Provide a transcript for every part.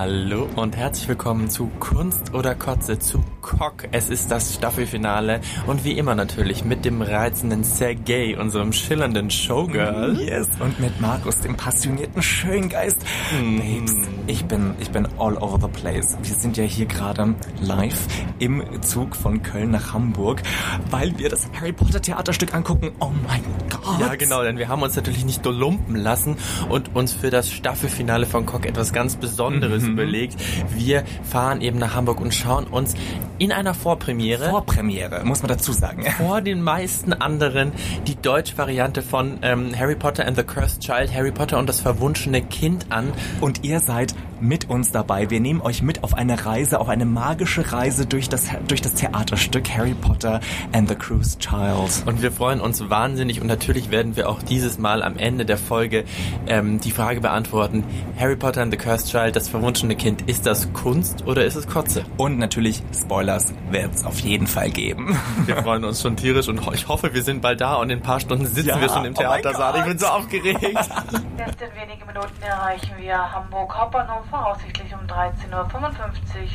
Hallo und herzlich willkommen zu Kunst oder Kotze, zu Cock. Es ist das Staffelfinale und wie immer natürlich mit dem reizenden Sergei, unserem schillernden Showgirl. Yes, und mit Markus, dem passionierten Schöngeist. Mm. Babes, ich bin, ich bin all over the place. Wir sind ja hier gerade live im Zug von Köln nach Hamburg, weil wir das Harry Potter Theaterstück angucken. Oh mein Gott. Ja, genau, denn wir haben uns natürlich nicht nur lumpen lassen und uns für das Staffelfinale von Cock etwas ganz Besonderes mhm. überlegt. Wir fahren eben nach Hamburg und schauen uns in einer Vorpremiere. Vorpremiere, muss man dazu sagen. Vor den meisten anderen die deutsche Variante von ähm, Harry Potter and the Cursed Child, Harry Potter und das verwunschene Kind an. Und ihr seid mit uns dabei. Wir nehmen euch mit auf eine Reise, auf eine magische Reise durch das, durch das Theaterstück Harry Potter and the Cursed Child. Und wir freuen uns wahnsinnig und natürlich werden wir auch dieses Mal am Ende der Folge ähm, die Frage beantworten, Harry Potter and the Cursed Child, das verwunschene Kind, ist das Kunst oder ist es Kotze? Und natürlich Spoilers wird es auf jeden Fall geben. Wir freuen uns schon tierisch und ich hoffe, wir sind bald da und in ein paar Stunden sitzen ja, wir schon im Theatersaal. Oh ich bin so aufgeregt. Jetzt in wenigen Minuten erreichen wir Hamburg Hauptbahnhof voraussichtlich um 13.55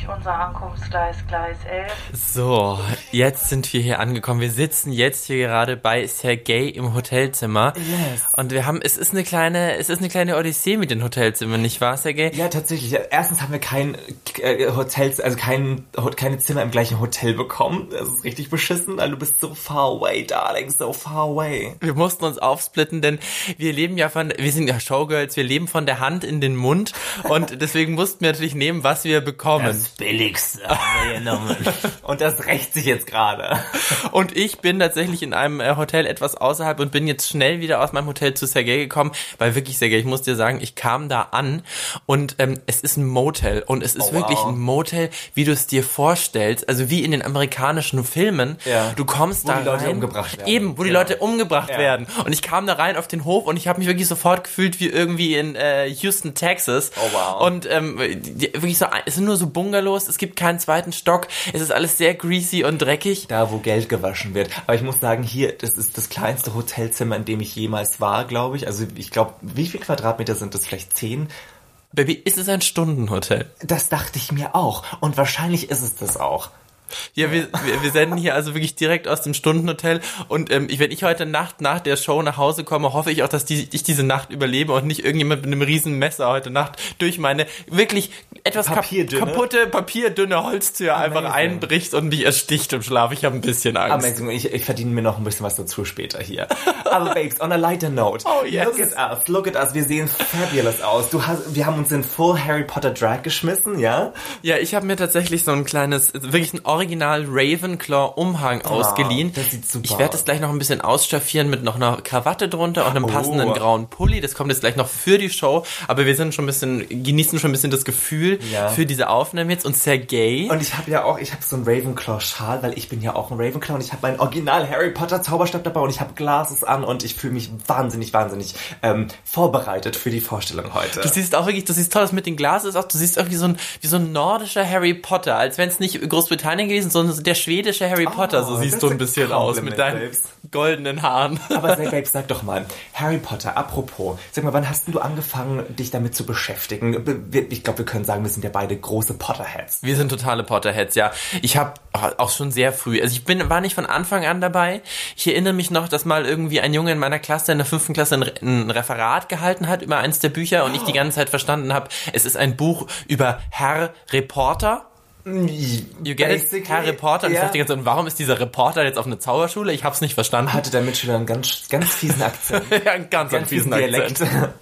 Uhr. Unser Ankunftsgleis Gleis 11. So, jetzt sind wir hier angekommen. Wir sitzen jetzt hier gerade bei Sergei im Hotelzimmer. Yes. Und wir haben, es ist eine kleine, es ist eine kleine Odyssee mit den Hotelzimmern, nicht wahr, Sergei? Ja, tatsächlich. Erstens haben wir kein äh, Hotels, also kein, keine Zimmer im gleichen Hotel bekommen. Das ist richtig beschissen, weil du bist so far away, darling, so far away. Wir mussten uns aufsplitten, denn wir leben ja von, wir sind ja Showgirls, wir leben von der Hand in den Mund und deswegen mussten wir natürlich nehmen, was wir bekommen. Das Billigste haben wir genommen. und das rächt sich jetzt gerade. Und ich bin tatsächlich in einem äh, Hotel etwas außerhalb und bin jetzt schnell wieder aus meinem Hotel zu Sergei gekommen, weil wirklich, Sergei, ich muss dir sagen, ich kam da an und ähm, es ist ein Motel und es ist oh, wirklich wow. ein Motel, wie du es dir vorstellst, also wie in den amerikanischen Filmen. Ja. Du kommst wo da die Leute rein, umgebracht werden. Eben, wo die ja. Leute umgebracht ja. werden. Und ich kam da rein auf den Hof und ich habe mich wirklich sofort gefühlt wie irgendwie in äh, Houston, Texas. Oh wow. Und ähm, die, wirklich so, es sind nur so Bungalows, es gibt keinen zweiten Stock, es ist alles sehr greasy und dreckig. Da, wo Geld gewaschen wird. Aber ich muss sagen, hier, das ist das kleinste Hotelzimmer, in dem ich jemals war, glaube ich. Also ich glaube, wie viel Quadratmeter sind das? Vielleicht zehn? Baby, ist es ein Stundenhotel? Das dachte ich mir auch. Und wahrscheinlich ist es das auch. Ja, wir, wir, senden hier also wirklich direkt aus dem Stundenhotel und ähm, wenn ich heute Nacht nach der Show nach Hause komme, hoffe ich auch, dass die, ich diese Nacht überlebe und nicht irgendjemand mit einem riesen Messer heute Nacht durch meine wirklich etwas papierdünne. kaputte, papierdünne Holztür Amazing. einfach einbricht und mich ersticht im Schlaf. Ich habe ein bisschen Angst. Amazing. Ich, ich verdiene mir noch ein bisschen was dazu später hier. Aber Babes, on a lighter note. Oh yes. Look at us, look at us. Wir sehen fabulous aus. Du hast, wir haben uns in Full Harry Potter Drag geschmissen, ja? Ja, ich habe mir tatsächlich so ein kleines, wirklich ein Original Ravenclaw-Umhang oh, ausgeliehen. Das sieht super Ich werde das gleich noch ein bisschen ausstaffieren mit noch einer Krawatte drunter und einem passenden oh. grauen Pulli. Das kommt jetzt gleich noch für die Show, aber wir sind schon ein bisschen, genießen schon ein bisschen das Gefühl ja. für diese Aufnahme jetzt und sehr gay. Und ich habe ja auch, ich habe so einen Ravenclaw-Schal, weil ich bin ja auch ein Ravenclaw und ich habe meinen Original Harry Potter Zauberstab dabei und ich habe Glases an und ich fühle mich wahnsinnig, wahnsinnig ähm, vorbereitet für die Vorstellung heute. Du siehst auch wirklich, du siehst toll, dass mit den Glases auch, du siehst irgendwie so ein, wie so ein nordischer Harry Potter, als wenn es nicht Großbritannien gewesen, sondern so der schwedische Harry Potter, oh, so siehst du ein bisschen aus mit deinen Babes. goldenen Haaren. Aber say, Babes, sag doch mal, Harry Potter, apropos, sag mal, wann hast du angefangen, dich damit zu beschäftigen? Ich glaube, wir können sagen, wir sind ja beide große Potterheads. Wir sind totale Potterheads, ja. Ich habe auch schon sehr früh, also ich bin, war nicht von Anfang an dabei. Ich erinnere mich noch, dass mal irgendwie ein Junge in meiner Klasse, in der fünften Klasse, ein, ein Referat gehalten hat über eins der Bücher und ich die ganze Zeit verstanden habe, es ist ein Buch über Herr Reporter You get it? Herr Reporter. Und ja. ich dachte ganz, warum ist dieser Reporter jetzt auf eine Zauberschule? Ich hab's nicht verstanden. Hatte der Mitschüler einen ganz, ganz fiesen Akzent. ja, einen ganz, ganz fiesen, fiesen Akzent.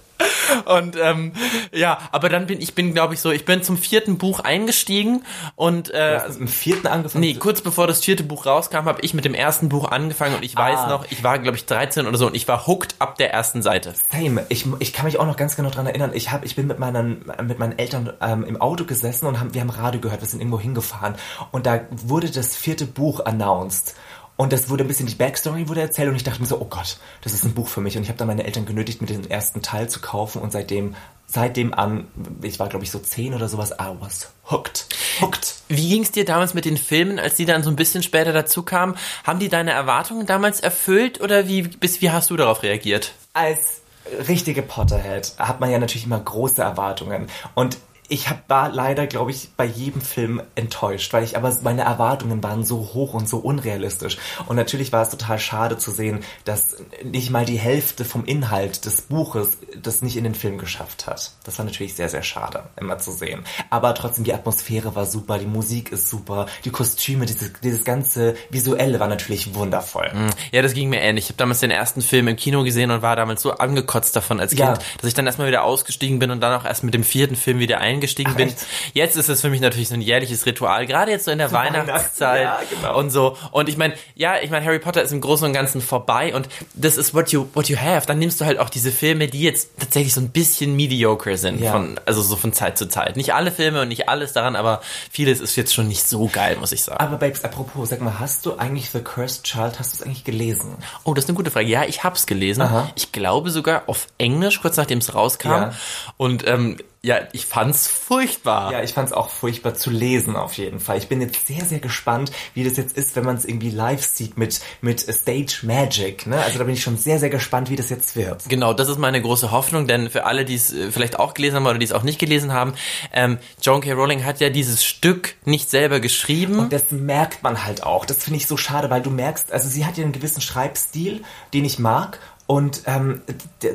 Und ähm, ja, aber dann bin ich bin glaube ich so, ich bin zum vierten Buch eingestiegen und äh, im vierten angefangen. Nee, kurz bevor das vierte Buch rauskam, habe ich mit dem ersten Buch angefangen und ich weiß ah. noch, ich war glaube ich 13 oder so und ich war hooked ab der ersten Seite. Same. Ich, ich kann mich auch noch ganz genau dran erinnern. Ich habe ich bin mit meinen mit meinen Eltern ähm, im Auto gesessen und haben wir haben Radio gehört, wir sind irgendwo hingefahren und da wurde das vierte Buch announced. Und das wurde ein bisschen die Backstory wurde erzählt und ich dachte mir so, oh Gott, das ist ein Buch für mich. Und ich habe dann meine Eltern genötigt, mir den ersten Teil zu kaufen und seitdem, seitdem an, ich war glaube ich so zehn oder sowas, I was hooked. Hooked. Wie ging es dir damals mit den Filmen, als die dann so ein bisschen später dazu kamen? Haben die deine Erwartungen damals erfüllt oder wie, bis, wie hast du darauf reagiert? Als richtige Potterhead hat man ja natürlich immer große Erwartungen. Und ich hab, war leider, glaube ich, bei jedem Film enttäuscht, weil ich aber meine Erwartungen waren so hoch und so unrealistisch. Und natürlich war es total schade zu sehen, dass nicht mal die Hälfte vom Inhalt des Buches das nicht in den Film geschafft hat. Das war natürlich sehr, sehr schade, immer zu sehen. Aber trotzdem, die Atmosphäre war super, die Musik ist super, die Kostüme, dieses, dieses ganze Visuelle war natürlich wundervoll. Ja, das ging mir ähnlich. Ich habe damals den ersten Film im Kino gesehen und war damals so angekotzt davon als Kind, Ja. dass ich dann erstmal wieder ausgestiegen bin und dann auch erst mit dem vierten Film wieder eingestiegen Ach, bin. echt? Jetzt ist es für mich natürlich so ein jährliches Ritual, gerade jetzt so in der Zur Weihnachtszeit Weihnachts- ja, genau. und so. Und ich meine, ja, ich meine, Harry Potter ist im Großen und Ganzen vorbei und das ist what you what you have. Dann nimmst du halt auch diese Filme, die jetzt tatsächlich so ein bisschen mediocre sind, Ja. von also so von Zeit zu Zeit. Nicht alle Filme und nicht alles daran, aber vieles ist jetzt schon nicht so geil, muss ich sagen. Aber Babes, apropos, sag mal, hast du eigentlich The Cursed Child, hast du es eigentlich gelesen? Oh, das ist eine gute Frage. Ja, ich hab's gelesen. Aha. Ich glaube sogar auf Englisch, kurz nachdem es rauskam. Ja. Und ähm, ja, ich fand's furchtbar. Ja, ich fand es auch furchtbar zu lesen auf jeden Fall. Ich bin jetzt sehr, sehr gespannt, wie das jetzt ist, wenn man es irgendwie live sieht mit, mit Stage Magic. Ne? Also da bin ich schon sehr, sehr gespannt, wie das jetzt wird. Genau, das ist meine große Hoffnung, denn für alle, die es äh, vielleicht auch gelesen haben oder die es auch nicht gelesen haben, ähm, John K. Rowling hat ja dieses Stück nicht selber geschrieben. Und das merkt man halt auch. Das finde ich so schade, weil du merkst, also sie hat ja einen gewissen Schreibstil, den ich mag. Und ähm,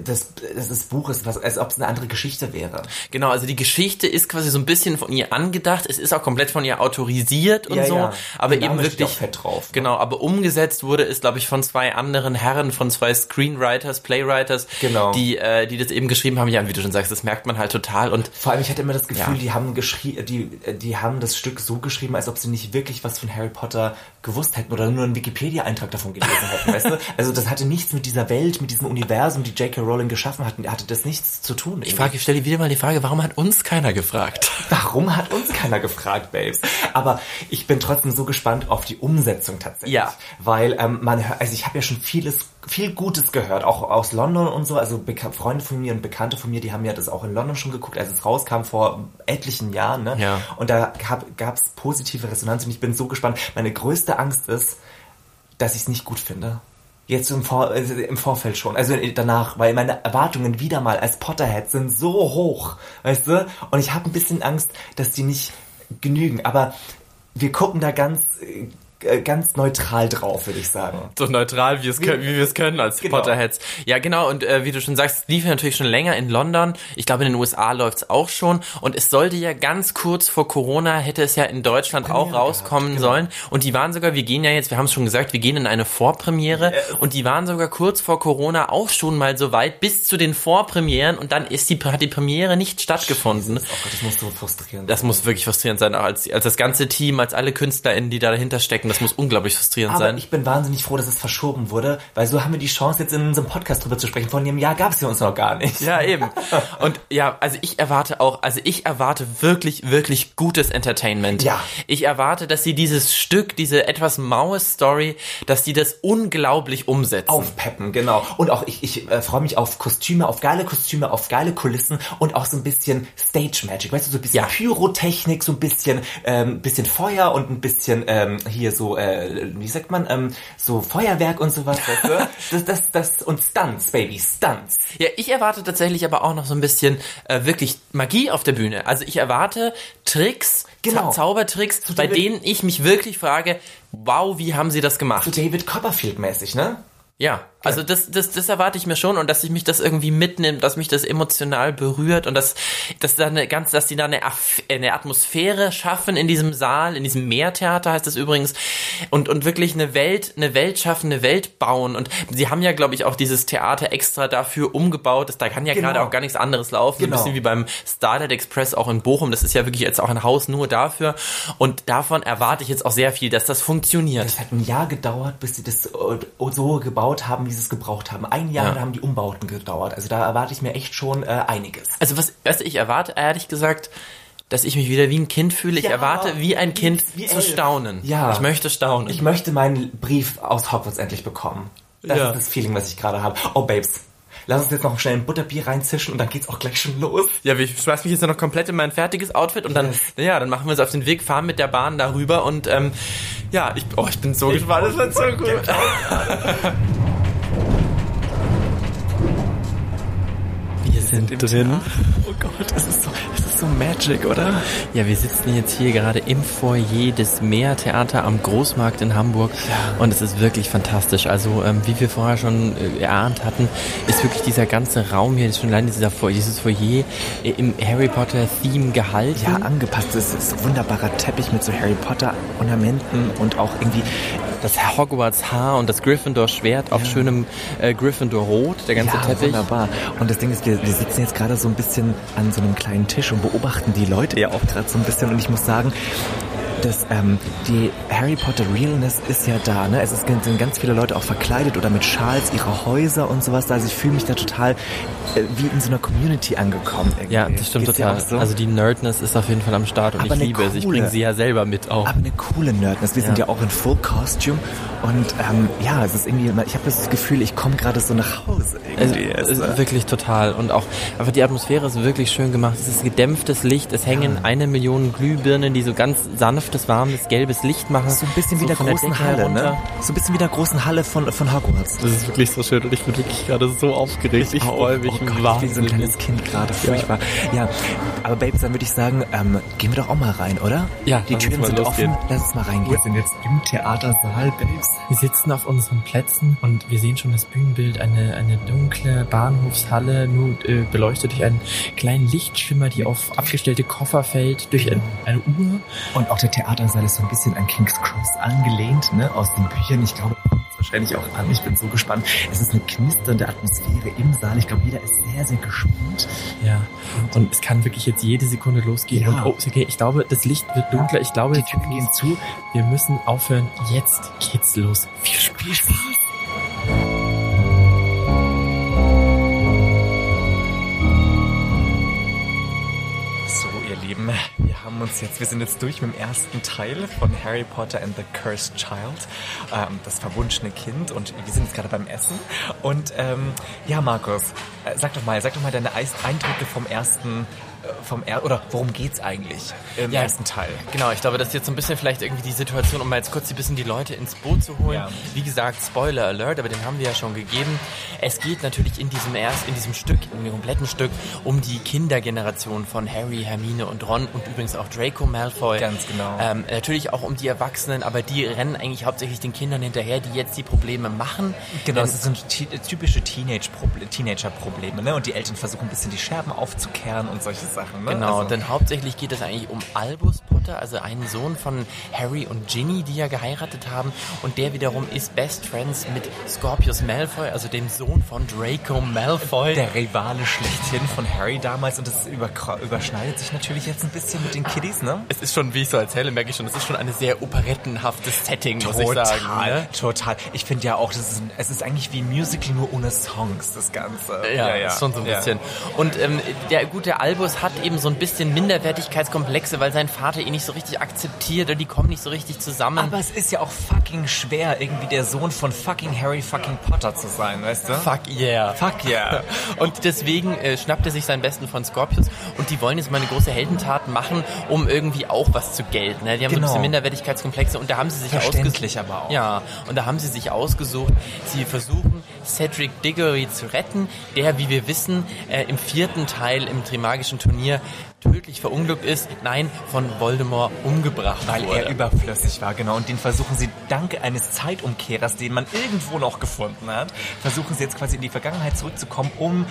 das, das, das Buch ist was, als ob es eine andere Geschichte wäre. Genau, also die Geschichte ist quasi so ein bisschen von ihr angedacht. Es ist auch komplett von ihr autorisiert und Ja, so. ja. Aber eben wirklich. fett drauf, ne? Genau, aber umgesetzt wurde es, glaube ich, von zwei anderen Herren, von zwei Screenwriters, Playwriters, Genau. die, äh, die das eben geschrieben haben. Ja, wie du schon sagst, das merkt man halt total. Und Vor allem, ich hatte immer das Gefühl, Ja. die haben die, die haben das Stück so geschrieben, als ob sie nicht wirklich was von Harry Potter gewusst hätten oder nur einen Wikipedia-Eintrag davon gelesen hätten, weißt du? Also das hatte nichts mit dieser Welt, mit diesem Universum, die J.K. Rowling geschaffen hat, hatte das nichts zu tun. ich frage, ich stelle wieder mal die Frage, warum hat uns keiner gefragt? Warum hat uns keiner gefragt, Babes? Aber ich bin trotzdem so gespannt auf die Umsetzung tatsächlich. Ja. Weil ähm, man hört, also ich habe ja schon vieles, viel Gutes gehört, auch aus London und so. Also Beka Freunde von mir und Bekannte von mir, die haben ja das auch in London schon geguckt, als es rauskam vor etlichen Jahren. Ne? Ja. Und da gab es positive Resonanz und ich bin so gespannt. Meine größte Angst ist, dass ich es nicht gut finde. Jetzt im, Vor also im Vorfeld schon, also danach, weil meine Erwartungen wieder mal als Potterhead sind so hoch, weißt du? Und ich habe ein bisschen Angst, dass die nicht genügen. Aber wir gucken da ganz, äh, ganz neutral drauf, würde ich sagen. So neutral, wie, es können, wie wir es können als Genau. Potterheads. Ja, genau. Und äh, wie du schon sagst, es lief ja natürlich schon länger in London. Ich glaube, in den USA läuft's auch schon. Und es sollte ja ganz kurz vor Corona, hätte es ja in Deutschland auch Premiere rauskommen gehabt, genau. sollen. Und die waren sogar, wir gehen ja jetzt, wir haben es schon gesagt, wir gehen in eine Vorpremiere. Und die waren sogar kurz vor Corona auch schon mal so weit, bis zu den Vorpremieren. Und dann ist die, hat die Premiere nicht stattgefunden. Oh Gott, das muss so frustrierend Das muss wirklich frustrierend sein, auch als, als das ganze Team, als alle KünstlerInnen, die da dahinter stecken. Das muss unglaublich frustrierend Aber sein. ich bin wahnsinnig froh, dass es verschoben wurde, weil so haben wir die Chance, jetzt in unserem Podcast drüber zu sprechen. Vor einem Jahr gab es ja uns noch gar nicht. Ja, eben. Und ja, also ich erwarte auch, also ich erwarte wirklich, wirklich gutes Entertainment. Ja. Ich erwarte, dass sie dieses Stück, diese etwas maue Story, dass die das unglaublich umsetzen. Aufpeppen, genau. Und auch ich, ich äh, freue mich auf Kostüme, auf geile Kostüme, auf geile Kulissen und auch so ein bisschen Stage Magic. Weißt du, so ein bisschen Ja. Pyrotechnik, so ein bisschen, ähm, bisschen Feuer und ein bisschen ähm, hier so, äh, wie sagt man, ähm, so Feuerwerk und sowas? Das, das, das, und Stunts, Baby, Stunts. Ja, ich erwarte tatsächlich aber auch noch so ein bisschen äh, wirklich Magie auf der Bühne. Also ich erwarte Tricks, Genau. Zau Zaubertricks, bei David- denen ich mich wirklich frage, wow, wie haben sie das gemacht? So David Copperfield mäßig, ne? Ja, also das, das, das erwarte ich mir schon und dass ich mich das irgendwie mitnimmt, dass mich das emotional berührt und dass, dass da eine ganz, dass die da eine, eine Atmosphäre schaffen in diesem Saal, in diesem Meertheater heißt es übrigens und, und wirklich eine Welt, eine Welt schaffen, eine Welt bauen und sie haben ja, glaube ich, auch dieses Theater extra dafür umgebaut, dass da kann ja Genau. gerade auch gar nichts anderes laufen, Genau. so ein bisschen wie beim Starlight Express auch in Bochum, das ist ja wirklich jetzt auch ein Haus nur dafür und davon erwarte ich jetzt auch sehr viel, dass das funktioniert. Es hat ein Jahr gedauert, bis sie das so gebaut haben, wie sie es gebraucht haben. Ein Jahr Ja. haben die Umbauten gedauert. Also da erwarte ich mir echt schon äh, einiges. Also was, was ich erwarte, ehrlich gesagt, dass ich mich wieder wie ein Kind fühle. Ich Ja, erwarte, wie ein Kind wie zu staunen. Ja. Ich möchte staunen. Ich möchte meinen Brief aus Hogwarts endlich bekommen. Das Ja. ist das Feeling, was ich gerade habe. Oh, Babes. Lass uns jetzt noch schnell ein Butterbier reinzischen und dann geht's auch gleich schon los. ja, ich schmeiß mich jetzt noch komplett in mein fertiges Outfit und dann, Yes. ja, dann machen wir uns auf den Weg, fahren mit der Bahn darüber und ähm, ja, ich, oh, ich bin so gespannt. Das wird so gut. Wir sind drin. Oh Gott, es ist so, ist so magic, oder? Ja, wir sitzen jetzt hier gerade im Foyer des Meertheater am Großmarkt in Hamburg und es ist wirklich fantastisch. Also ähm, wie wir vorher schon äh, erahnt hatten, ist wirklich dieser ganze Raum hier, schon allein dieser Foyer, dieses Foyer äh, im Harry Potter Theme gehalten. Ja, angepasst. Es ist ein wunderbarer Teppich mit so Harry Potter Ornamenten und auch irgendwie das Hogwarts Haar und das Gryffindor Schwert auf schönem äh, Gryffindor Rot, der ganze ja, Teppich. wunderbar. Und das Ding ist, wir, wir sitzen jetzt gerade so ein bisschen an so einem kleinen Tisch und beobachten die Leute ja auch gerade so ein bisschen. Und ich muss sagen, dass ähm, die Harry Potter Realness ist ja da. Ne? Es ist, sind ganz viele Leute auch verkleidet oder mit Schals, ihre Häuser und sowas. Also ich fühle mich da total äh, wie in so einer Community angekommen. Irgendwie. Ja, das stimmt Geht's total. So? Also die Nerdness ist auf jeden Fall am Start und Aber ich liebe es. Ich coole. bringe sie ja selber mit auch. Aber eine coole Nerdness. Wir sind Ja. ja auch in Full Costume und ähm, ja, es ist irgendwie, ich habe das Gefühl, ich komme gerade so nach Hause Es, irgendwie. es Es, ist wirklich total. Und auch einfach die Atmosphäre ist wirklich schön gemacht. Es ist gedämpftes Licht. Es hängen eine Million Glühbirnen, die so ganz sanftes, warmes, gelbes Licht machen. so ein bisschen wie der der großen Decke Halle, ne? So ein bisschen wie der großen Halle von, von Hogwarts. Das ist wirklich so schön und ich bin wirklich gerade so aufgeregt. Ich, freue mich oh Gott, ich bin so ein wahnsinnig. kleines Kind gerade, furchtbar. Ja, aber Babes, dann würde ich sagen, ähm, gehen wir doch auch mal rein, oder? Ja, die lass Türen uns mal sind losgehen. offen, lass uns mal reingehen. Wir sind jetzt im Theatersaal, Babes. Wir sitzen auf unseren Plätzen und wir sehen schon das Bühnenbild, eine, eine dunkle Bahnhofshalle, nur äh, beleuchtet durch einen kleinen Lichtschimmer, die auf abgestellte Koffer fällt, durch ein, eine Uhr. Und auch der Theatersaal ist so ein bisschen an King's Cross angelehnt, ne, aus den Büchern. Ich glaube, das kommt wahrscheinlich auch an. Ich bin so gespannt. Es ist eine knisternde Atmosphäre im Saal. Ich glaube, jeder ist sehr, sehr gespannt. Ja, und es kann wirklich jetzt jede Sekunde losgehen. Ja. Und oh, okay, ich glaube, das Licht wird dunkler. Ich glaube, Die Türen gehen zu. wir müssen aufhören. Jetzt geht's los. Viel Spaß. Viel Spaß. So, ihr Lieben, wir haben uns jetzt, wir sind jetzt durch mit dem ersten Teil von Harry Potter and the Cursed Child, ähm, das verwunschene Kind und wir sind jetzt gerade beim Essen und ähm, ja, Markus, äh, sag doch mal, sag doch mal deine Eindrücke vom ersten, äh, vom er oder worum geht's eigentlich im Ja. ersten Teil? Genau, ich glaube, das ist jetzt so ein bisschen vielleicht irgendwie die Situation, um mal jetzt kurz ein bisschen die Leute ins Boot zu holen. Ja. Wie gesagt, Spoiler Alert, aber den haben wir ja schon gegeben. Es geht natürlich in diesem erst, in diesem Stück, in dem kompletten Stück, um die Kindergeneration von Harry, Hermine und Ron und übrigens auch Draco Malfoy. Ganz genau. Ähm, natürlich auch um die Erwachsenen, aber die rennen eigentlich hauptsächlich den Kindern hinterher, die jetzt die Probleme machen. Genau, Denn- das sind ty- typische Teenager-Probleme, ne? Und die Eltern versuchen ein bisschen die Scherben aufzukehren und solche Sachen, ne? Genau, Also- denn hauptsächlich geht es eigentlich um Albus Potter, also einen Sohn von Harry und Ginny, die ja geheiratet haben. Und der wiederum ist Best Friends mit Scorpius Malfoy, also dem Sohn von Draco Malfoy. der Rivale schlechthin von Harry damals und das über, überschneidet sich natürlich jetzt ein bisschen mit den Kiddies, ne? es ist schon, wie ich so erzähle, merke ich schon, es ist schon eine sehr operettenhaftes Setting, muss ich sagen. Ne? total. Ich finde ja auch, das ist ein, es ist eigentlich wie ein Musical nur ohne Songs, das Ganze. Ja, ist schon so ein Ja. bisschen. Und ähm, der gute Albus hat eben so ein bisschen Minderwertigkeitskomplexe, weil sein Vater ihn nicht so richtig akzeptiert und die kommen nicht so richtig zusammen. Aber es ist ja auch fucking schwer, irgendwie der Sohn von fucking Harry fucking Potter zu sein, weißt du? Fuck yeah. Fuck yeah. Und deswegen äh, schnappt er sich seinen Besten von Scorpius und die wollen jetzt mal eine große Heldentat machen, um irgendwie auch was zu gelten. Ne? Die haben so ein Genau. bisschen Minderwertigkeitskomplexe und da haben sie sich ausgesucht. aber auch. Ja, und da haben sie sich ausgesucht, sie versuchen Cedric Diggory zu retten, der, wie wir wissen, äh, im vierten Teil im Trimagischen Turnier tödlich verunglückt ist, nein, von Voldemort umgebracht Weil wurde. er überflüssig war, genau. Und den versuchen sie dank eines Zeitumkehrers, den man irgendwo noch gefunden hat, versuchen sie jetzt quasi in die Vergangenheit zurückzukommen, um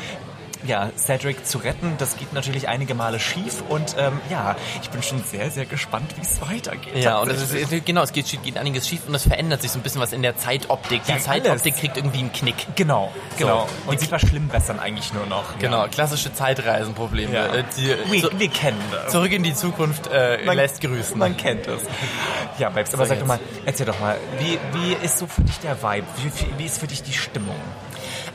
ja, Cedric zu retten. Das geht natürlich einige Male schief und ähm, ja, ich bin schon sehr, sehr gespannt, wie es weitergeht. Ja, und es ist, genau, es geht, geht einiges schief und es verändert sich so ein bisschen was in der Zeitoptik. Die Ja, Zeitoptik alles. kriegt irgendwie einen Knick. Genau, genau. So. Und sie verschlimmbessern eigentlich nur noch. Genau, klassische Zeitreisenprobleme. Ja. Äh, Die, Wir, so, wir kennen das. zurück in die Zukunft äh, Man- lässt grüßen. Man kennt es. Ja, Babes, aber So, sag doch jetzt. mal, erzähl doch mal, wie, wie ist so für dich der Vibe? Wie, wie ist für dich die Stimmung?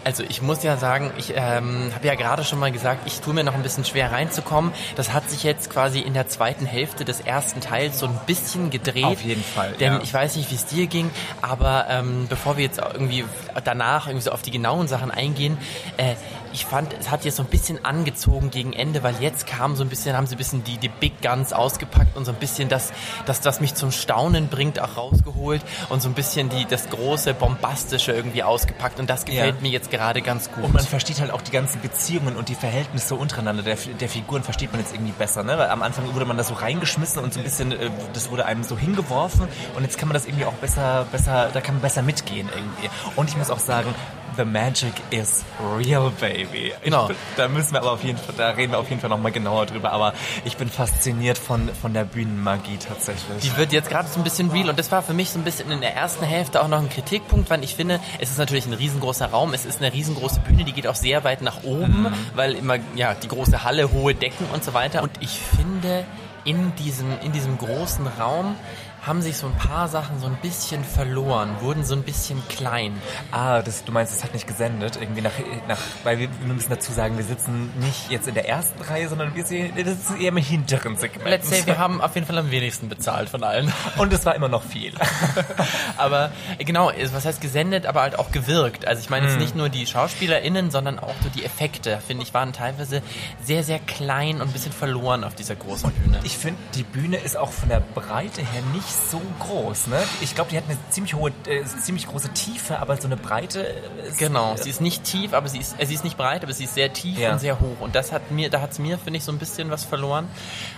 Also ich muss ja sagen, ich ähm, habe ja gerade schon mal gesagt, ich tue mir noch ein bisschen schwer reinzukommen. Das hat sich jetzt quasi in der zweiten Hälfte des ersten Teils so ein bisschen gedreht. Auf jeden Fall, Denn ja. ich weiß nicht, wie es dir ging, aber ähm, bevor wir jetzt irgendwie danach irgendwie so auf die genauen Sachen eingehen, äh, ich fand, es hat jetzt so ein bisschen angezogen gegen Ende, weil jetzt kam so ein bisschen, haben sie ein bisschen die, die Big Guns ausgepackt und so ein bisschen das, das, das mich zum Staunen bringt, auch rausgeholt und so ein bisschen die, das große, bombastische irgendwie ausgepackt und das gefällt Ja. mir jetzt gerade ganz gut. Und man versteht halt auch die ganzen Beziehungen und die Verhältnisse untereinander der, der Figuren versteht man jetzt irgendwie besser, ne? Weil am Anfang wurde man da so reingeschmissen und so ein bisschen, äh, das wurde einem so hingeworfen und jetzt kann man das irgendwie auch besser, besser, da kann man besser mitgehen irgendwie. Und ich muss auch sagen, The Magic is real, baby. Genau. Ich, da müssen wir aber auf jeden Fall, da reden wir auf jeden Fall nochmal genauer drüber. Aber ich bin fasziniert von, von der Bühnenmagie tatsächlich. Die wird jetzt gerade so ein bisschen real und das war für mich so ein bisschen in der ersten Hälfte auch noch ein Kritikpunkt, weil ich finde, es ist natürlich ein riesengroßer Raum, es ist eine riesengroße Bühne, die geht auch sehr weit nach oben, mhm. weil immer, ja, die große Halle, hohe Decken und so weiter. Und ich finde, in diesem, in diesem großen Raum haben sich so ein paar Sachen so ein bisschen verloren, wurden so ein bisschen klein. Ah, das, du meinst, es hat nicht gesendet, irgendwie nach, nach weil wir, wir müssen dazu sagen, wir sitzen nicht jetzt in der ersten Reihe, sondern wir sitzen eher im hinteren Segment. Let's say, wir haben auf jeden Fall am wenigsten bezahlt von allen. Und es war immer noch viel. aber genau, was heißt gesendet, aber halt auch gewirkt. Also ich meine jetzt hm. nicht nur die SchauspielerInnen, sondern auch so die Effekte, finde ich, waren teilweise sehr, sehr klein und ein bisschen verloren auf dieser großen Bühne. Ich finde, die Bühne ist auch von der Breite her nicht so groß, ne? Ich glaube, die hat eine ziemlich hohe, äh, ziemlich große Tiefe, aber so eine Breite. Ist, genau, sie ist nicht tief, aber sie ist, äh, sie ist nicht breit, aber sie ist sehr tief ja. und sehr hoch. Und das hat mir, da hat es mir, finde ich, so ein bisschen was verloren.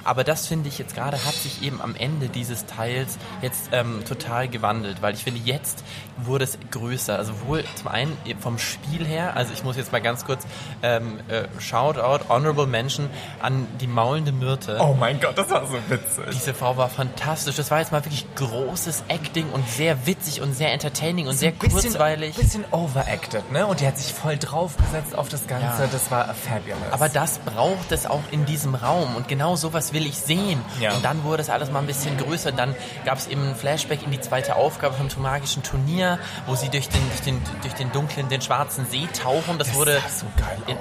Aber das finde ich jetzt gerade hat sich eben am Ende dieses Teils jetzt ähm, total gewandelt, weil ich finde, jetzt wurde es größer. Also wohl zum einen vom Spiel her, also ich muss jetzt mal ganz kurz ähm, äh, Shoutout, Honorable Mention an die maulende Myrte. Oh mein Gott, das war so witzig. Diese Frau war fantastisch. Das war jetzt mal wirklich großes Acting und sehr witzig und sehr entertaining und sehr bisschen, kurzweilig. Bisschen overacted, ne? Und die hat sich voll draufgesetzt auf das Ganze. Ja. Das war fabulous. Aber das braucht es auch in diesem Raum und genau sowas will ich sehen. Ja. Und dann wurde es alles mal ein bisschen größer. Dann gab es eben ein Flashback in die zweite Aufgabe vom magischen Turnier, wo sie durch den, durch den, durch den dunklen, den schwarzen See tauchen. Das, das wurde, so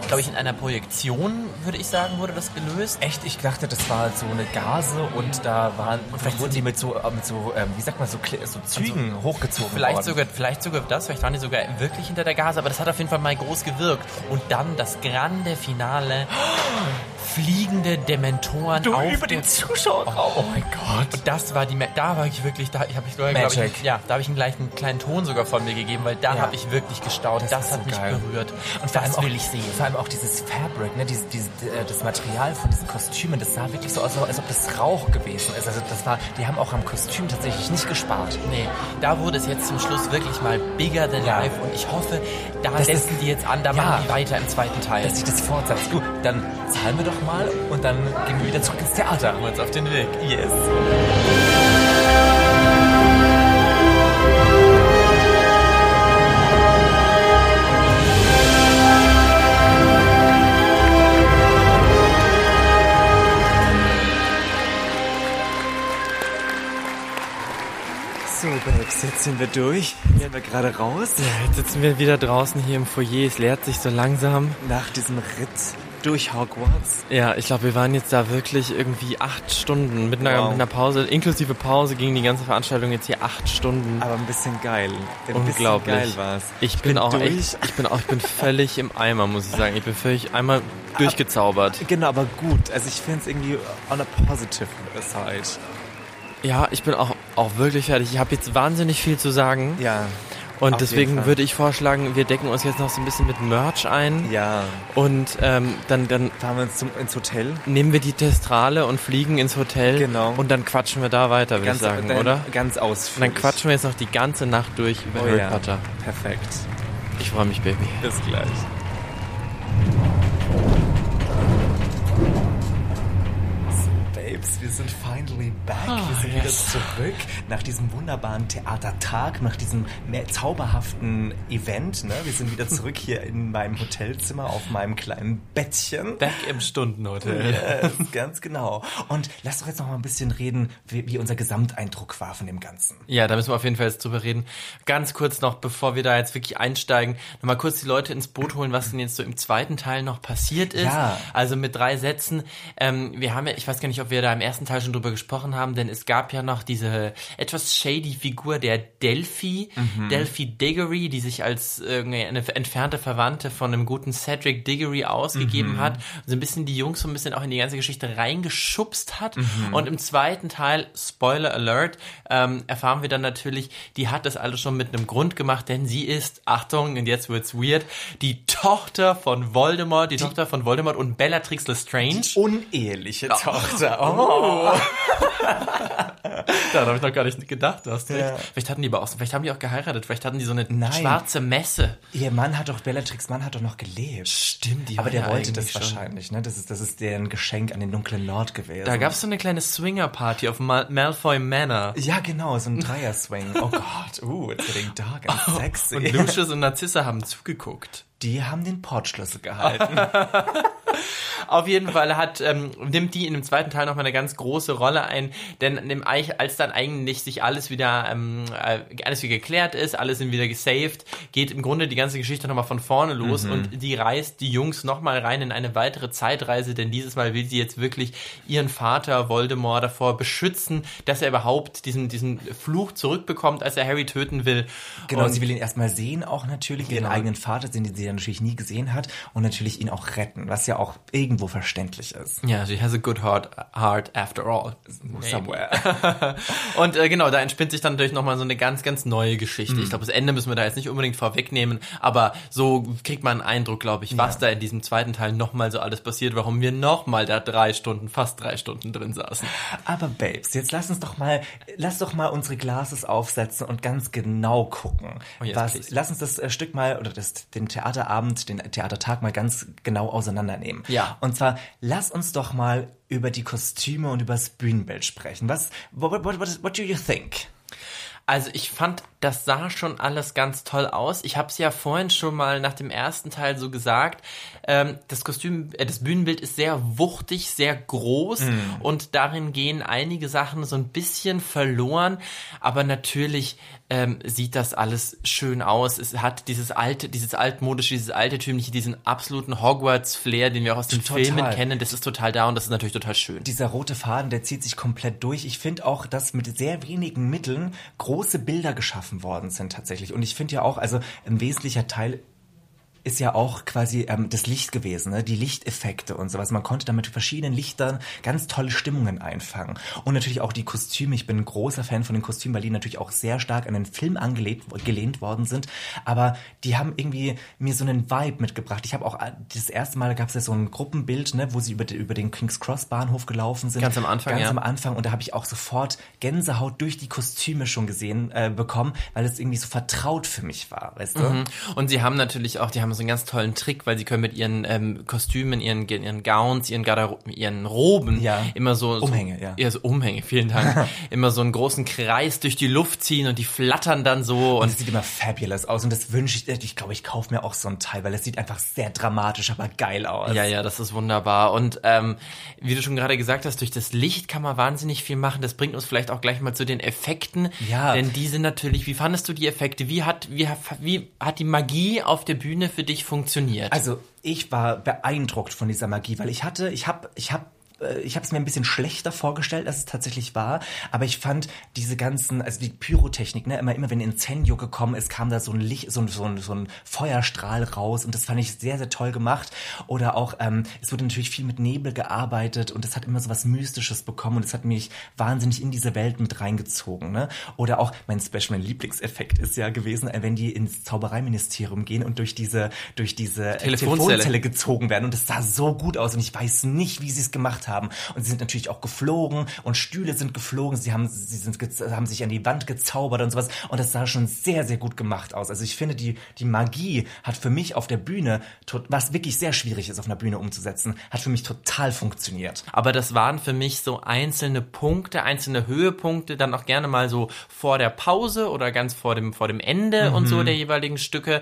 glaube ich, in einer Projektion, würde ich sagen, wurde das gelöst. Echt? Ich dachte, das war so eine Gase und da waren, und vielleicht wurden die mit so, mit so ähm, wie sagt man, so, so Zügen also, hochgezogen vielleicht worden. Sogar, vielleicht sogar das, vielleicht waren die sogar wirklich hinter der Gase, aber das hat auf jeden Fall mal groß gewirkt. Und dann das grande Finale. fliegende Dementoren du, auf über den Zuschauer. Oh, oh, mein Gott. Und das war die, da war ich wirklich, da habe ich glaube ich, ja, da habe ich einen gleichen kleinen Ton sogar von mir gegeben, weil da ja. habe ich wirklich gestaunt. Das, das hat so mich geil. berührt. Und vor allem auch, will ich sehen. Vor allem auch dieses Fabric, ne, dieses, dieses, äh, das Material von diesen Kostümen, das sah wirklich so aus, als ob das Rauch gewesen ist. Also das war, die haben auch am Kostüm tatsächlich nicht gespart. Nee, da wurde es jetzt zum Schluss wirklich mal bigger than ja. life und ich hoffe, da das setzen die jetzt an, da ja, machen die weiter im zweiten Teil. Dass sich das fortsetzt. Du, dann zahlen wir doch mal und dann gehen wir wieder zurück ins Theater. Wir uns auf den Weg. Yes. Jetzt sind wir durch. Jetzt sind wir gerade raus. Ja, jetzt sitzen wir wieder draußen hier im Foyer. Es leert sich so langsam. Nach diesem Ritt durch Hogwarts. Ja, ich glaube, wir waren jetzt da wirklich irgendwie acht Stunden mit einer, wow. mit einer Pause, inklusive Pause ging die ganze Veranstaltung jetzt hier acht Stunden. Aber ein bisschen geil. Ein Unglaublich. Bisschen geil war's. Ich, ich bin, bin, auch echt, ich bin auch, ich bin völlig im Eimer, muss ich sagen. Ich bin völlig einmal durchgezaubert. Genau, aber gut. Also ich finde es irgendwie on a positive side. Ja, ich bin auch, auch wirklich fertig. Ich habe jetzt wahnsinnig viel zu sagen. Ja. Und deswegen würde ich vorschlagen, wir decken uns jetzt noch so ein bisschen mit Merch ein. Ja. Und ähm, dann, dann fahren wir uns zum, ins Hotel. Nehmen wir die Testrale und fliegen ins Hotel. Genau. Und dann quatschen wir da weiter, würde ich sagen, dann, oder? Ganz ausführlich. Und dann quatschen wir jetzt noch die ganze Nacht durch über oh, Harry ja. Potter. Perfekt. Ich freue mich, Baby. Bis gleich. Babes, wir sind finally back. Oh, wir sind yes. wieder zurück nach diesem wunderbaren Theatertag, nach diesem zauberhaften Event. Ne? Wir sind wieder zurück hier in meinem Hotelzimmer auf meinem kleinen Bettchen. Back im Stundenhotel. Yes, ganz genau. Und lass doch jetzt noch mal ein bisschen reden, wie, wie, unser Gesamteindruck war von dem Ganzen. Ja, da müssen wir auf jeden Fall jetzt drüber reden. Ganz kurz noch, bevor wir da jetzt wirklich einsteigen, noch mal kurz die Leute ins Boot holen, was denn jetzt so im zweiten Teil noch passiert ist. Ja. Also mit drei Sätzen. Ähm, wir haben ja, ich weiß gar nicht, ob wir da im ersten Teil schon drüber gesprochen haben, denn es gab ja noch diese etwas shady Figur der Delphi, Mhm. Delphi Diggory, die sich als irgendwie eine entfernte Verwandte von einem guten Cedric Diggory ausgegeben Mhm. hat, so ein bisschen die Jungs so ein bisschen auch in die ganze Geschichte reingeschubst hat. Mhm. Und im zweiten Teil, Spoiler Alert, ähm, erfahren wir dann natürlich, die hat das alles schon mit einem Grund gemacht, denn sie ist, Achtung, und jetzt wird's weird, die Tochter von Voldemort, die, Tochter von Voldemort und Bellatrix Lestrange. Uneheliche Tochter. Oh. Da habe ich noch gar nicht gedacht, du hast recht. Ja. Vielleicht hatten die aber auch, vielleicht haben die auch geheiratet, vielleicht hatten die so eine Nein. schwarze Messe. Ihr Mann hat doch, Bellatrix Mann hat doch noch gelebt. Stimmt, die Aber der ja wollte das schon. wahrscheinlich, ne? Das ist, das ist deren Geschenk an den dunklen Lord gewesen. Da gab's so eine kleine Swinger-Party auf Mal Malfoy Manor. ja, genau, so ein Dreier-Swing. Oh Gott, uh, it's getting dark and sexy. Und Lucius und Narcissa haben zugeguckt. Die haben den Portschlüssel gehalten. Auf jeden Fall hat, ähm, nimmt die in dem zweiten Teil nochmal eine ganz große Rolle ein, denn dem, als dann eigentlich sich alles wieder, ähm, äh, alles wieder geklärt ist, alles sind wieder gesaved, geht im Grunde die ganze Geschichte nochmal von vorne los und die reißt die Jungs nochmal rein in eine weitere Zeitreise, denn dieses Mal will sie jetzt wirklich ihren Vater Voldemort davor beschützen, dass er überhaupt diesen, diesen Fluch zurückbekommt, als er Harry töten will. Genau, und sie will ihn erstmal sehen, auch natürlich, ihren Genau. eigenen Vater, den sie ja natürlich nie gesehen hat, und natürlich ihn auch retten, was ja auch irgendwo verständlich ist. ja, she has a good heart, heart after all. Somewhere. Und äh, genau, da entspinnt sich dann natürlich nochmal so eine ganz, ganz neue Geschichte. Ich glaube, das Ende müssen wir da jetzt nicht unbedingt vorwegnehmen, aber so kriegt man einen Eindruck, glaube ich, was da in diesem zweiten Teil nochmal so alles passiert, warum wir nochmal da drei Stunden, fast drei Stunden drin saßen. Aber Babes, jetzt lass uns doch mal, lass doch mal unsere Glases aufsetzen und ganz genau gucken. Oh yes, was, please. lass uns das äh, Stück mal oder das, den Theaterabend, den Theatertag mal ganz genau auseinandernehmen. Ja. Und zwar lass uns doch mal über die Kostüme und über das Bühnenbild sprechen. Was, what, what, what, what do you think? Also ich fand, das sah schon alles ganz toll aus. Ich habe es ja vorhin schon mal nach dem ersten Teil so gesagt. Ähm, das Kostüm, äh, das Bühnenbild ist sehr wuchtig, sehr groß und darin gehen einige Sachen so ein bisschen verloren. Aber natürlich ähm, sieht das alles schön aus. Es hat dieses alte, dieses altmodische, dieses altertümliche, diesen absoluten Hogwarts-Flair, den wir auch aus den Total. Filmen kennen. Das ist total da und das ist natürlich total schön. Dieser rote Faden, der zieht sich komplett durch. Ich finde auch, dass mit sehr wenigen Mitteln große Bilder geschaffen worden sind tatsächlich. Und ich finde ja auch, also ein wesentlicher Teil ist ja auch quasi ähm, das Licht gewesen, ne? die Lichteffekte und sowas. Man konnte damit mit verschiedenen Lichtern ganz tolle Stimmungen einfangen. Und natürlich auch die Kostüme. Ich bin ein großer Fan von den Kostümen, weil die natürlich auch sehr stark an den Film angelehnt gelehnt worden sind. Aber die haben irgendwie mir so einen Vibe mitgebracht. Ich habe auch äh, das erste Mal gab es ja so ein Gruppenbild, ne, wo sie über, den- über den Kings Cross Bahnhof gelaufen sind. Ganz am Anfang, Ganz ja. am Anfang. Und da habe ich auch sofort Gänsehaut durch die Kostüme schon gesehen äh, bekommen, weil es irgendwie so vertraut für mich war, weißt du? Mhm. Und sie haben natürlich auch, die haben so einen ganz tollen Trick, weil sie können mit ihren ähm, Kostümen, ihren, ihren Gowns, ihren, Gardero ihren Roben Ja. immer so, so Umhänge, ja. ja so Umhänge, vielen Dank, immer so einen großen Kreis durch die Luft ziehen und die flattern dann so Und und es sieht immer fabulous aus und das wünsche ich, ich glaube, ich kaufe mir auch so ein Teil, weil es sieht einfach sehr dramatisch, aber geil aus. ja, ja, das ist wunderbar. Und ähm, wie du schon gerade gesagt hast, durch das Licht kann man wahnsinnig viel machen. Das bringt uns vielleicht auch gleich mal zu den Effekten. Ja. Denn die sind natürlich, wie fandest du die Effekte? Wie hat, wie, wie hat die Magie auf der Bühne für dich funktioniert? Also ich war beeindruckt von dieser Magie, weil ich hatte, ich habe, ich habe ich habe es mir ein bisschen schlechter vorgestellt, als es tatsächlich war, aber ich fand diese ganzen, also die Pyrotechnik, ne, immer, immer wenn Incendio gekommen ist, kam da so ein Licht, so ein, so ein, so ein Feuerstrahl raus und das fand ich sehr, sehr toll gemacht. Oder auch, ähm, es wurde natürlich viel mit Nebel gearbeitet und es hat immer so was Mystisches bekommen und es hat mich wahnsinnig in diese Welt mit reingezogen, ne. Oder auch, mein Special, mein Lieblingseffekt ist ja gewesen, äh, wenn die ins Zaubereiministerium gehen und durch diese, durch diese äh, Telefonzelle. Telefonzelle gezogen werden und es sah so gut aus und ich weiß nicht, wie sie es gemacht haben. Und sie sind natürlich auch geflogen und Stühle sind geflogen, sie haben, sie sind, haben sich an die Wand gezaubert und sowas und das sah schon sehr, sehr gut gemacht aus. Also ich finde, die, die Magie hat für mich auf der Bühne, was wirklich sehr schwierig ist, auf einer Bühne umzusetzen, hat für mich total funktioniert. Aber das waren für mich so einzelne Punkte, einzelne Höhepunkte, dann auch gerne mal so vor der Pause oder ganz vor dem, vor dem Ende und so der jeweiligen Stücke,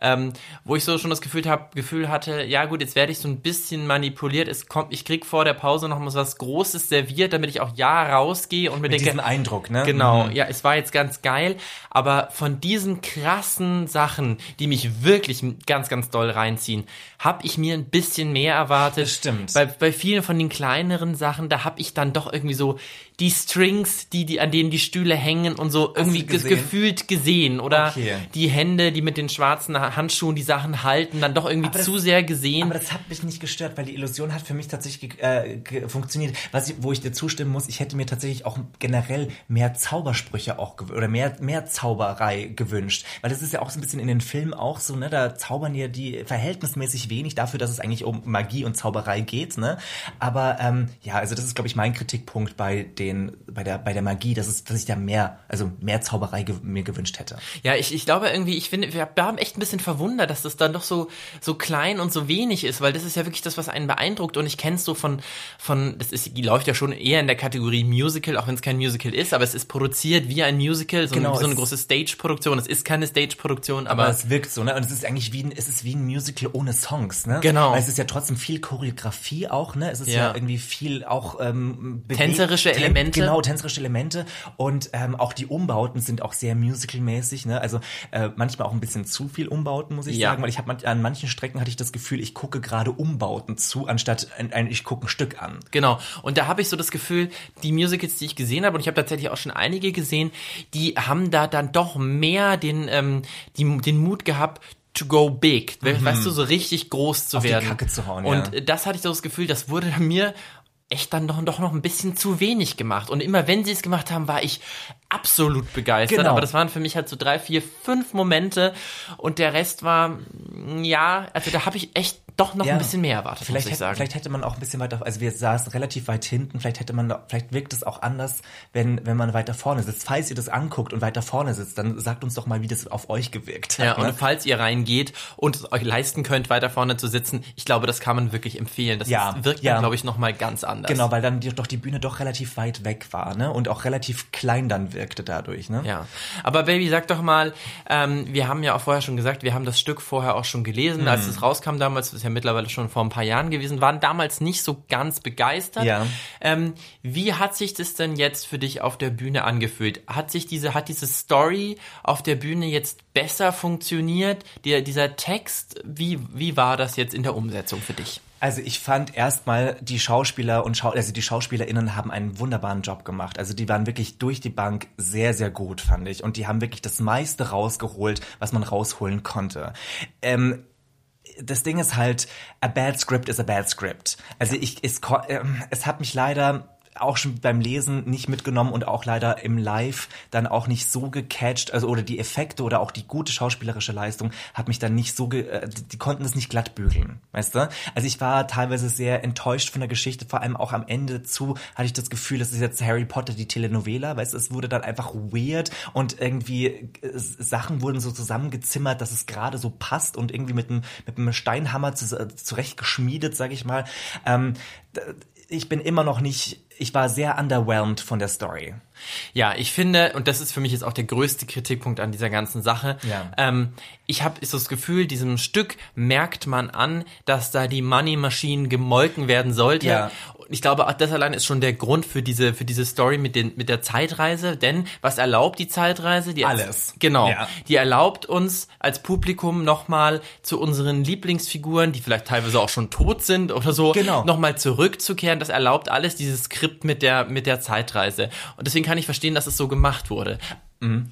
ähm, wo ich so schon das Gefühl, hab, Gefühl hatte, ja gut, jetzt werde ich so ein bisschen manipuliert. Es kommt, ich krieg vor der Pause noch mal was Großes serviert, damit ich auch ja rausgehe und mir Mit denke, Eindruck, ne? Genau, Mhm. ja, es war jetzt ganz geil, aber von diesen krassen Sachen, die mich wirklich ganz, ganz doll reinziehen, habe ich mir ein bisschen mehr erwartet. Das stimmt. Bei, bei vielen von den kleineren Sachen, da habe ich dann doch irgendwie so die Strings, die, die an denen die Stühle hängen und so irgendwie gesehen? gefühlt gesehen oder Okay. die Hände, die mit den schwarzen Ha- Handschuhen die Sachen halten, dann doch irgendwie Aber das- zu sehr gesehen. Aber das hat mich nicht gestört, weil die Illusion hat für mich tatsächlich äh, funktioniert. Was ich, wo ich dir zustimmen muss, ich hätte mir tatsächlich auch generell mehr Zaubersprüche auch oder mehr mehr Zauberei gewünscht, weil das ist ja auch so ein bisschen in den Filmen auch so, ne? Da zaubern ja die verhältnismäßig wenig dafür, dass es eigentlich um Magie und Zauberei geht, ne? Aber ähm, ja, also das ist glaube ich mein Kritikpunkt bei den bei der bei der Magie, dass es dass ich da mehr also mehr Zauberei ge mir gewünscht hätte. Ja, ich, ich glaube irgendwie, ich finde, wir haben echt ein bisschen verwundert, dass das dann doch so, so klein und so wenig ist, weil das ist ja wirklich das, was einen beeindruckt und ich kenne es so von, von, das ist, die läuft ja schon eher in der Kategorie Musical, auch wenn es kein Musical ist, aber es ist produziert wie ein Musical, so, Genau, eine, so eine große Stage-Produktion. Es ist keine Stage-Produktion, aber, Aber es wirkt so, ne? Und es ist eigentlich wie ein, es ist wie ein Musical ohne Songs, ne? Genau. Weil es ist ja trotzdem viel Choreografie auch, ne? Es ist ja, Ja. irgendwie viel auch ähm, Tänzerische Elemente. Genau, tänzerische Elemente. Und ähm, auch die Umbauten sind auch sehr musicalmäßig, ne? Also äh, manchmal auch ein bisschen zu viel Umbauten, muss ich Ja. sagen, weil ich habe man, an manchen Strecken hatte ich das Gefühl, ich gucke gerade Umbauten zu, anstatt ein, ein, ich gucke ein Stück an. Genau. Und da habe ich so das Gefühl, die Musicals, die ich gesehen habe, und ich habe tatsächlich auch schon einige gesehen, die haben da dann doch mehr den, ähm, die, den Mut gehabt, to go big, weißt du, so richtig groß zu Mhm. Auf die werden. Kacke zu hauen, Und ja. das hatte ich so das Gefühl, das wurde mir echt dann doch, doch noch ein bisschen zu wenig gemacht. Und immer wenn sie es gemacht haben, war ich absolut begeistert. Genau. Aber das waren für mich halt so drei, vier, fünf Momente und der Rest war, mm, ja, also da habe ich echt doch noch Ja. ein bisschen mehr erwartet, Vielleicht, muss ich hätte, sagen. vielleicht hätte man auch ein bisschen weiter, also wir saßen relativ weit hinten, vielleicht hätte man, vielleicht wirkt es auch anders, wenn, wenn man weiter vorne sitzt. Falls ihr das anguckt und weiter vorne sitzt, dann sagt uns doch mal, wie das auf euch gewirkt hat. Ja, und ne? falls ihr reingeht und es euch leisten könnt, weiter vorne zu sitzen, ich glaube, das kann man wirklich empfehlen. Das Ja, ist, wirkt ja. glaube ich, nochmal ganz anders. Genau, weil dann die, doch die Bühne doch relativ weit weg war, ne? Und auch relativ klein dann wirkte dadurch, ne? Ja, aber Baby, sag doch mal, ähm, wir haben ja auch vorher schon gesagt, wir haben das Stück vorher auch schon gelesen, als Mhm. es rauskam damals, das ist ja mittlerweile schon vor ein paar Jahren gewesen, waren damals nicht so ganz begeistert. Ja. Ähm, wie hat sich das denn jetzt für dich auf der Bühne angefühlt? Hat sich diese, hat diese Story auf der Bühne jetzt besser funktioniert? Der, dieser Text, wie, wie war das jetzt in der Umsetzung für dich? Also ich fand erstmal die Schauspieler und Schau also die SchauspielerInnen haben einen wunderbaren Job gemacht. Also die waren wirklich durch die Bank sehr, sehr gut, fand ich. Und die haben wirklich das meiste rausgeholt, was man rausholen konnte. Ähm, das Ding ist halt, a bad script is a bad script. Also ich, es, ähm, es hat mich leider auch schon beim Lesen nicht mitgenommen und auch leider im Live dann auch nicht so gecatcht, also oder die Effekte oder auch die gute schauspielerische Leistung hat mich dann nicht so, ge äh, die, konnten es nicht glatt bügeln, weißt du? Also ich war teilweise sehr enttäuscht von der Geschichte, vor allem auch am Ende zu hatte ich das Gefühl, das ist jetzt Harry Potter die Telenovela, weißt du, es wurde dann einfach weird und irgendwie äh, Sachen wurden so zusammengezimmert, dass es gerade so passt und irgendwie mit einem mit einem Steinhammer zu, zurecht geschmiedet, sag ich mal. Ähm, ich bin immer noch nicht, ich war sehr underwhelmed von der Story. Ja, ich finde, und das ist für mich jetzt auch der größte Kritikpunkt an dieser ganzen Sache, Ja. ähm, ich habe so das Gefühl, diesem Stück merkt man an, dass da die Money Machine gemolken werden sollte. Ja. Und ich glaube, auch das allein ist schon der Grund für diese, für diese Story mit, den, mit der Zeitreise, denn was erlaubt die Zeitreise? Die Alles. Genau. Ja. Die erlaubt uns als Publikum nochmal zu unseren Lieblingsfiguren, die vielleicht teilweise auch schon tot sind oder so, Genau. nochmal zurückzukehren. Das erlaubt alles dieses Skript mit der, mit der Zeitreise. Und deswegen kann ich verstehen, dass es so gemacht wurde.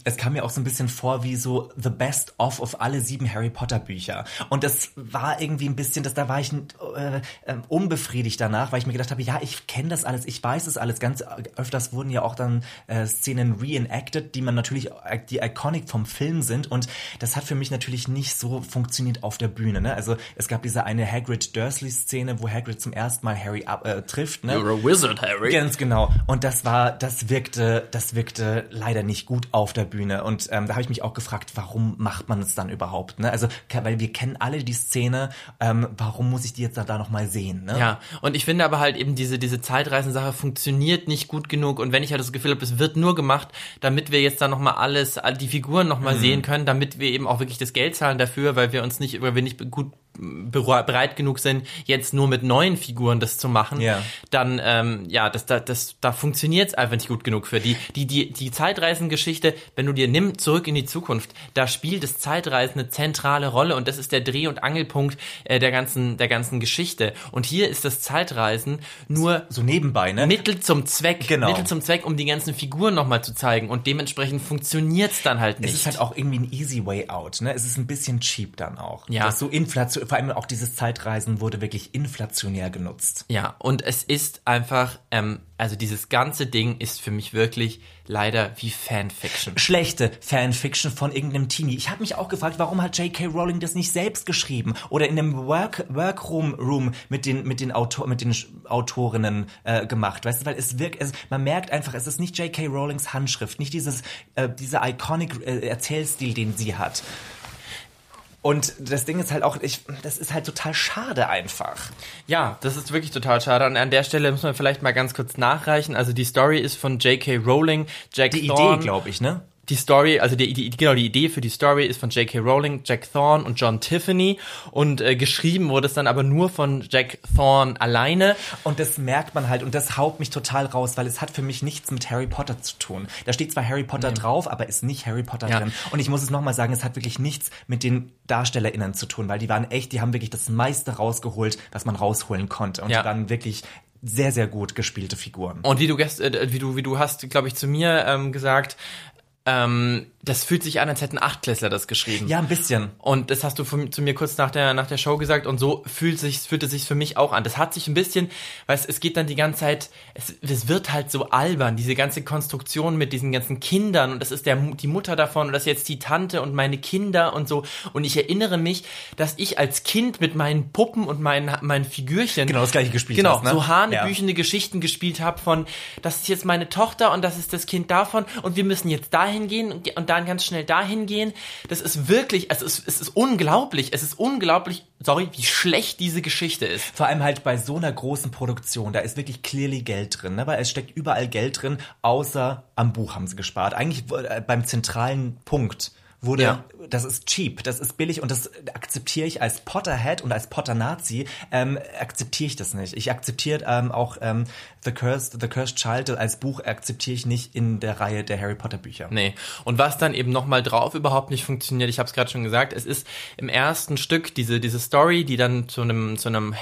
Es kam mir auch so ein bisschen vor wie so the best of of alle sieben Harry Potter Bücher. Und das war irgendwie ein bisschen, das, da war ich äh, äh, unbefriedigt danach, weil ich mir gedacht habe, ja, ich kenne das alles, ich weiß es alles. Ganz öfters wurden ja auch dann äh, Szenen reenacted, die man natürlich, äh, die iconic vom Film sind. Und das hat für mich natürlich nicht so funktioniert auf der Bühne. Ne? Also es gab diese eine Hagrid Dursley Szene, wo Hagrid zum ersten Mal Harry ab, äh, trifft. Ne? You're a wizard, Harry. Ganz genau. Und das war, das wirkte, das wirkte leider nicht gut auf der Bühne. Und ähm, da habe ich mich auch gefragt, warum macht man es dann überhaupt? Ne? Also, weil wir kennen alle die Szene, ähm, warum muss ich die jetzt da, da nochmal sehen? Ne? Ja, und ich finde aber halt eben diese, diese Zeitreisensache funktioniert nicht gut genug und wenn ich halt das Gefühl habe, es wird nur gemacht, damit wir jetzt da nochmal alles, all die Figuren nochmal Mhm. sehen können, damit wir eben auch wirklich das Geld zahlen dafür, weil wir uns nicht, weil wir nicht gut bereit genug sind, jetzt nur mit neuen Figuren das zu machen, Ja. dann ähm, ja, das, da, das, da funktioniert es einfach nicht gut genug für die. Die, die, die Zeitreisengeschichte, wenn du dir nimm zurück in die Zukunft, da spielt das Zeitreisen eine zentrale Rolle und das ist der Dreh- und Angelpunkt äh, der ganzen, der ganzen Geschichte. Und hier ist das Zeitreisen nur So nebenbei, ne? Mittel zum Zweck, Genau. Mittel zum Zweck, um die ganzen Figuren nochmal zu zeigen und dementsprechend funktioniert's dann halt nicht. Es ist halt auch irgendwie ein easy way out, ne? Es ist ein bisschen cheap dann auch. Ja. Das so Inflation, vor allem auch dieses Zeitreisen wurde wirklich inflationär genutzt. Ja, und es ist einfach, ähm, also dieses ganze Ding ist für mich wirklich leider wie Fanfiction. Schlechte Fanfiction von irgendeinem Teenie. Ich habe mich auch gefragt, warum hat J.K. Rowling das nicht selbst geschrieben oder in einem Work Workroom Room mit den mit den Autor mit den Autorinnen äh, gemacht, weißt du, weil es wirkt, es, man merkt einfach, es ist nicht J.K. Rowlings Handschrift, nicht dieses äh, dieser iconic äh, Erzählstil, den sie hat. Und das Ding ist halt auch, ich, das ist halt total schade einfach. Ja, das ist wirklich total schade. Und an der Stelle müssen wir vielleicht mal ganz kurz nachreichen. Also die Story ist von J.K. Rowling, Jack Die Thorne. Idee, glaube ich, ne? Die Story, also die, die, genau, die Idee für die Story ist von J.K. Rowling, Jack Thorne und John Tiffany. Und äh, geschrieben wurde es dann aber nur von Jack Thorne alleine. Und das merkt man halt und das haut mich total raus, weil es hat für mich nichts mit Harry Potter zu tun. Da steht zwar Harry Potter drauf, aber ist nicht Harry Potter Ja. drin. Und ich muss es nochmal sagen, es hat wirklich nichts mit den DarstellerInnen zu tun, weil die waren echt, die haben wirklich das meiste rausgeholt, was man rausholen konnte. Und Ja. die waren wirklich sehr, sehr gut gespielte Figuren. Und wie du gest, äh, wie du wie du hast, glaube ich, zu mir ähm, gesagt, ähm, das fühlt sich an, als hätten Achtklässler das geschrieben. Ja, ein bisschen. Und das hast du von, zu mir kurz nach der, nach der Show gesagt und so fühlt sich, fühlt es sich für mich auch an. Das hat sich ein bisschen, weil es, geht dann die ganze Zeit, es, es wird halt so albern, diese ganze Konstruktion mit diesen ganzen Kindern und das ist der, die Mutter davon und das ist jetzt die Tante und meine Kinder und so. Und ich erinnere mich, dass ich als Kind mit meinen Puppen und meinen, meinen Figürchen Genau das gleiche gespielt Genau, hast, ne? so hanebüchende Geschichten gespielt habe von, das ist jetzt meine Tochter und das ist das Kind davon und wir müssen jetzt dahin gehen und, und dann ganz schnell dahin gehen. Das ist wirklich, es es ist unglaublich, es ist unglaublich, sorry, wie schlecht diese Geschichte ist. Vor allem halt bei so einer großen Produktion, da ist wirklich clearly Geld drin, ne? weil es steckt überall Geld drin, außer am Buch haben sie gespart. Eigentlich äh, beim zentralen Punkt wurde, Ja. das ist cheap, das ist billig und das akzeptiere ich als Potterhead und als Potter-Nazi, ähm, akzeptiere ich das nicht. Ich akzeptiere ähm, auch ähm, The Cursed, The Cursed Child als Buch akzeptiere ich nicht in der Reihe der Harry Potter Bücher. Nee. Und was dann eben nochmal drauf überhaupt nicht funktioniert, ich habe es gerade schon gesagt, es ist im ersten Stück diese, diese Story, die dann zu einem, zu einem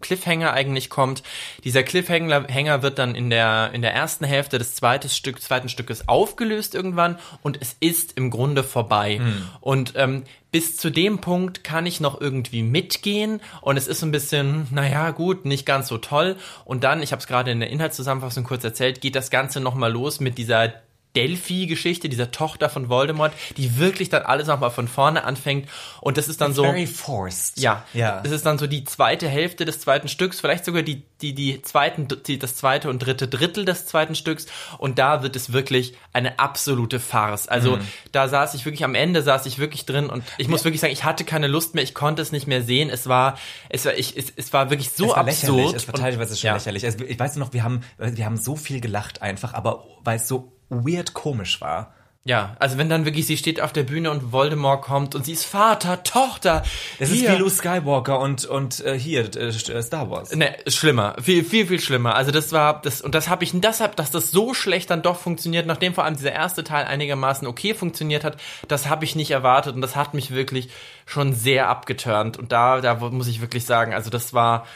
Cliffhanger eigentlich kommt. Dieser Cliffhanger wird dann in der, in der ersten Hälfte des zweiten, Stück, zweiten Stückes aufgelöst irgendwann und es ist im Grunde vorbei. Und ähm, bis zu dem Punkt kann ich noch irgendwie mitgehen und es ist so ein bisschen, naja, gut, nicht ganz so toll. Und dann, ich habe es gerade in der Inhaltszusammenfassung kurz erzählt, geht das Ganze nochmal los mit dieser Delphi-Geschichte, dieser Tochter von Voldemort, die wirklich dann alles nochmal von vorne anfängt. Und das ist dann so. Very forced. Ja, ja. Das ist dann so die zweite Hälfte des zweiten Stücks, vielleicht sogar die, die, die zweiten, die, das zweite und dritte Drittel des zweiten Stücks. Und da wird es wirklich eine absolute Farce. Also Mhm. da saß ich wirklich, am Ende saß ich wirklich drin und ich muss wirklich sagen, ich hatte keine Lust mehr, ich konnte es nicht mehr sehen. Es war, es war, ich, es, es war wirklich so es war absurd. lächerlich. Es war teilweise schon ja. lächerlich. Also, ich weiß noch, wir haben, wir haben so viel gelacht einfach, aber weil es so weird komisch war. Ja, also wenn dann wirklich sie steht auf der Bühne und Voldemort kommt und sie ist Vater, Tochter. Es ist wie Luke Skywalker und, und äh, hier, äh, Star Wars. Ne, schlimmer, viel, viel, viel schlimmer. Also das war, das, und das habe ich, deshalb, dass das so schlecht dann doch funktioniert, nachdem vor allem dieser erste Teil einigermaßen okay funktioniert hat, das habe ich nicht erwartet und das hat mich wirklich schon sehr abgeturnt. Und da, da muss ich wirklich sagen, also das war,